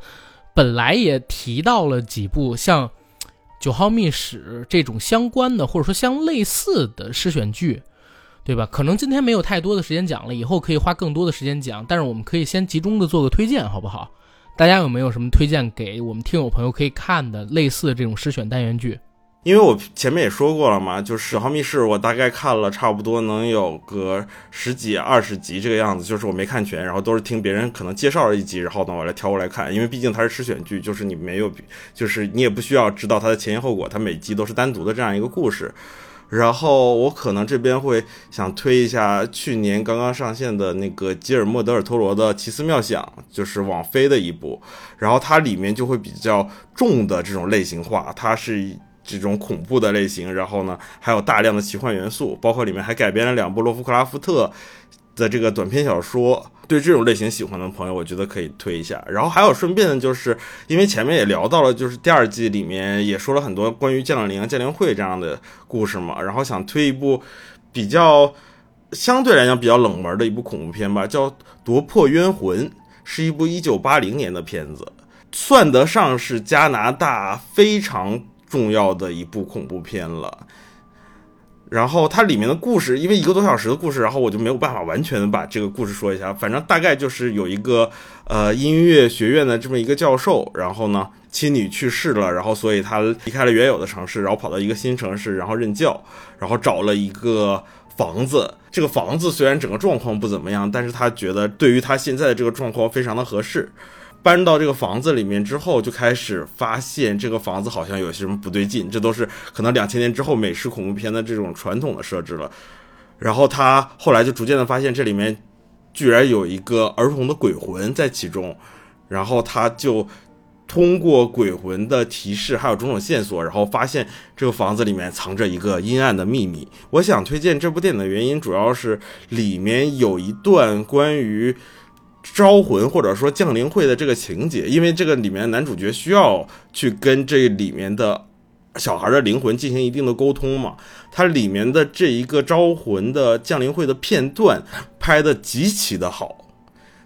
本来也提到了几部像九号密室这种相关的，或者说相类似的诗选剧。对吧？可能今天没有太多的时间讲了，以后可以花更多的时间讲。但是我们可以先集中的做个推荐，好不好？大家有没有什么推荐给我们听友朋友可以看的类似的这种诗选单元剧？因为我前面也说过了嘛，就是《十号密室》，我大概看了差不多能有个十几、二十集这个样子，就是我没看全，然后都是听别人可能介绍了一集，然后呢我来挑过来看，因为毕竟它是诗选剧，就是你没有，就是你也不需要知道它的前因后果，它每集都是单独的这样一个故事。然后我可能这边会想推一下去年刚刚上线的那个吉尔莫·德尔托罗的《奇思妙想》，就是网飞的一部，然后它里面就会比较重的这种类型化，它是。这种恐怖的类型，然后呢，还有大量的奇幻元素，包括里面还改编了两部洛夫克拉夫特的这个短篇小说。对这种类型喜欢的朋友，我觉得可以推一下。然后还有顺便的就是，因为前面也聊到了，就是第二季里面也说了很多关于剑灵、剑灵会这样的故事嘛。然后想推一部比较相对来讲比较冷门的一部恐怖片吧，叫《夺魄冤魂》，是一部一九八零年的片子，算得上是加拿大非常。重要的一部恐怖片了，然后它里面的故事，因为一个多小时的故事，然后我就没有办法完全的把这个故事说一下。反正大概就是有一个呃音乐学院的这么一个教授，然后呢妻女去世了，然后所以他离开了原有的城市，然后跑到一个新城市，然后任教，然后找了一个房子。这个房子虽然整个状况不怎么样，但是他觉得对于他现在的这个状况非常的合适。搬到这个房子里面之后，就开始发现这个房子好像有些什么不对劲，这都是可能两千年之后美式恐怖片的这种传统的设置了。然后他后来就逐渐的发现这里面居然有一个儿童的鬼魂在其中，然后他就通过鬼魂的提示还有种种线索，然后发现这个房子里面藏着一个阴暗的秘密。我想推荐这部电影的原因，主要是里面有一段关于。招魂或者说降临会的这个情节，因为这个里面男主角需要去跟这里面的小孩的灵魂进行一定的沟通嘛，它里面的这一个招魂的降临会的片段拍的极其的好，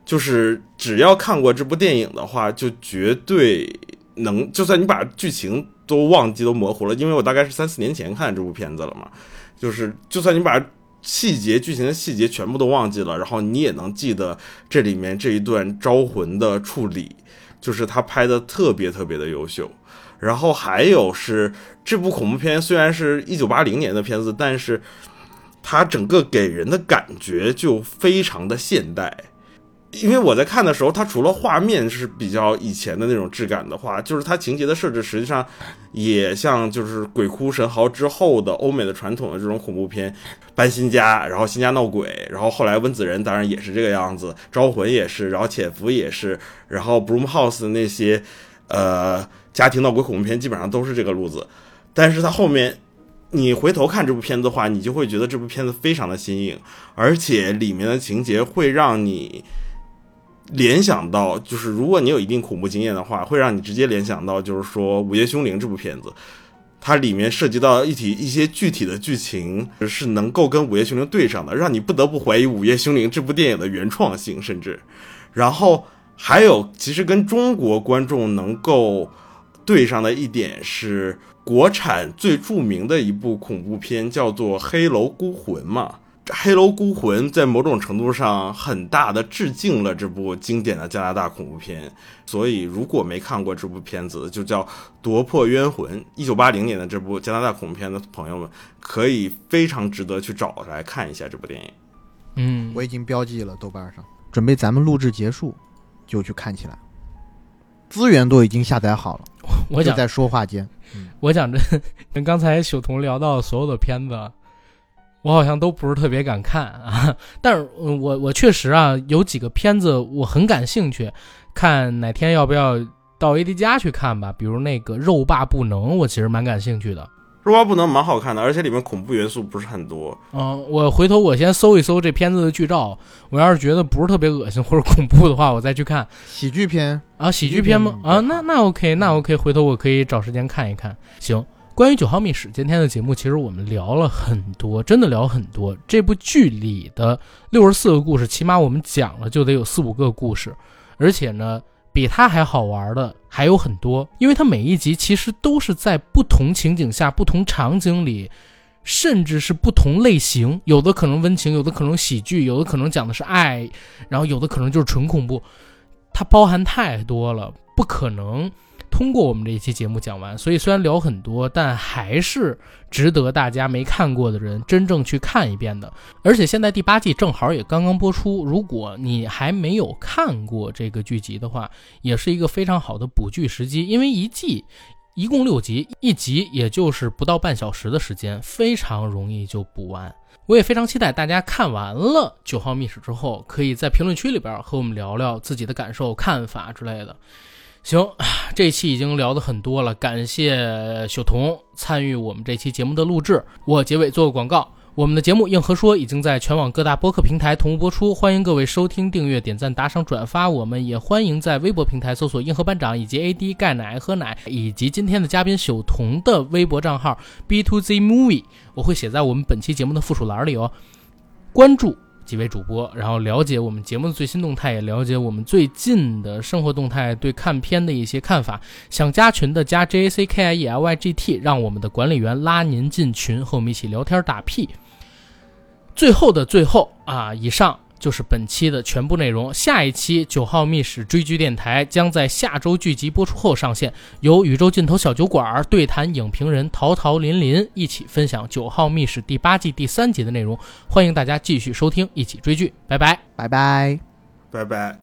就是只要看过这部电影的话，就绝对能，就算你把剧情都忘记都模糊了，因为我大概是三四年前看这部片子了嘛，就是就算你把。细节剧情的细节全部都忘记了，然后你也能记得这里面这一段招魂的处理，就是他拍的特别特别的优秀。然后还有是这部恐怖片虽然是一九八零年的片子，但是它整个给人的感觉就非常的现代。因为我在看的时候，它除了画面是比较以前的那种质感的话，就是它情节的设置实际上也像就是《鬼哭神嚎》之后的欧美的传统的这种恐怖片，搬新家，然后新家闹鬼，然后后来温子仁当然也是这个样子，招魂也是，然后潜伏也是，然后 Broom House 的那些呃家庭闹鬼恐怖片基本上都是这个路子。但是它后面你回头看这部片子的话，你就会觉得这部片子非常的新颖，而且里面的情节会让你。联想到就是，如果你有一定恐怖经验的话，会让你直接联想到，就是说《午夜凶铃》这部片子，它里面涉及到一体一些具体的剧情是能够跟《午夜凶铃》对上的，让你不得不怀疑《午夜凶铃》这部电影的原创性，甚至，然后还有其实跟中国观众能够对上的一点是，国产最著名的一部恐怖片叫做《黑楼孤魂》嘛。《黑楼孤魂》在某种程度上很大的致敬了这部经典的加拿大恐怖片，所以如果没看过这部片子，就叫《夺魄冤魂》，一九八零年的这部加拿大恐怖片的朋友们，可以非常值得去找来看一下这部电影。嗯，我已经标记了豆瓣上，准备咱们录制结束就去看起来，资源都已经下载好了。我就在说话间，我讲着跟刚才朽童聊到所有的片子。我好像都不是特别敢看啊，但是我我确实啊有几个片子我很感兴趣，看哪天要不要到 AD 家去看吧？比如那个《肉霸不能》，我其实蛮感兴趣的，《肉霸不能》蛮好看的，而且里面恐怖元素不是很多。嗯，我回头我先搜一搜这片子的剧照，我要是觉得不是特别恶心或者恐怖的话，我再去看喜剧片啊，喜剧片吗？啊，那那 OK，那 OK，回头我可以找时间看一看。行。关于九号密室，今天的节目其实我们聊了很多，真的聊很多。这部剧里的六十四个故事，起码我们讲了就得有四五个故事，而且呢，比它还好玩的还有很多。因为它每一集其实都是在不同情景下、不同场景里，甚至是不同类型，有的可能温情，有的可能喜剧，有的可能讲的是爱，然后有的可能就是纯恐怖，它包含太多了，不可能。通过我们这一期节目讲完，所以虽然聊很多，但还是值得大家没看过的人真正去看一遍的。而且现在第八季正好也刚刚播出，如果你还没有看过这个剧集的话，也是一个非常好的补剧时机。因为一季一共六集，一集也就是不到半小时的时间，非常容易就补完。我也非常期待大家看完了《九号密室》之后，可以在评论区里边和我们聊聊自己的感受、看法之类的。行，这期已经聊的很多了，感谢小童参与我们这期节目的录制。我结尾做个广告，我们的节目《硬核说》已经在全网各大播客平台同步播出，欢迎各位收听、订阅、点赞、打赏、转发。我们也欢迎在微博平台搜索“硬核班长”以及 AD 钙奶喝奶，以及今天的嘉宾小童的微博账号 B to Z Movie，我会写在我们本期节目的附属栏里哦，关注。几位主播，然后了解我们节目的最新动态，也了解我们最近的生活动态，对看片的一些看法。想加群的加 J A C K I E L Y G T，让我们的管理员拉您进群，和我们一起聊天打屁。最后的最后啊，以上。就是本期的全部内容。下一期《九号密室追剧电台》将在下周剧集播出后上线，由宇宙尽头小酒馆对谈影评人陶陶林林一起分享《九号密室》第八季第三集的内容。欢迎大家继续收听，一起追剧。拜拜，拜拜，拜拜。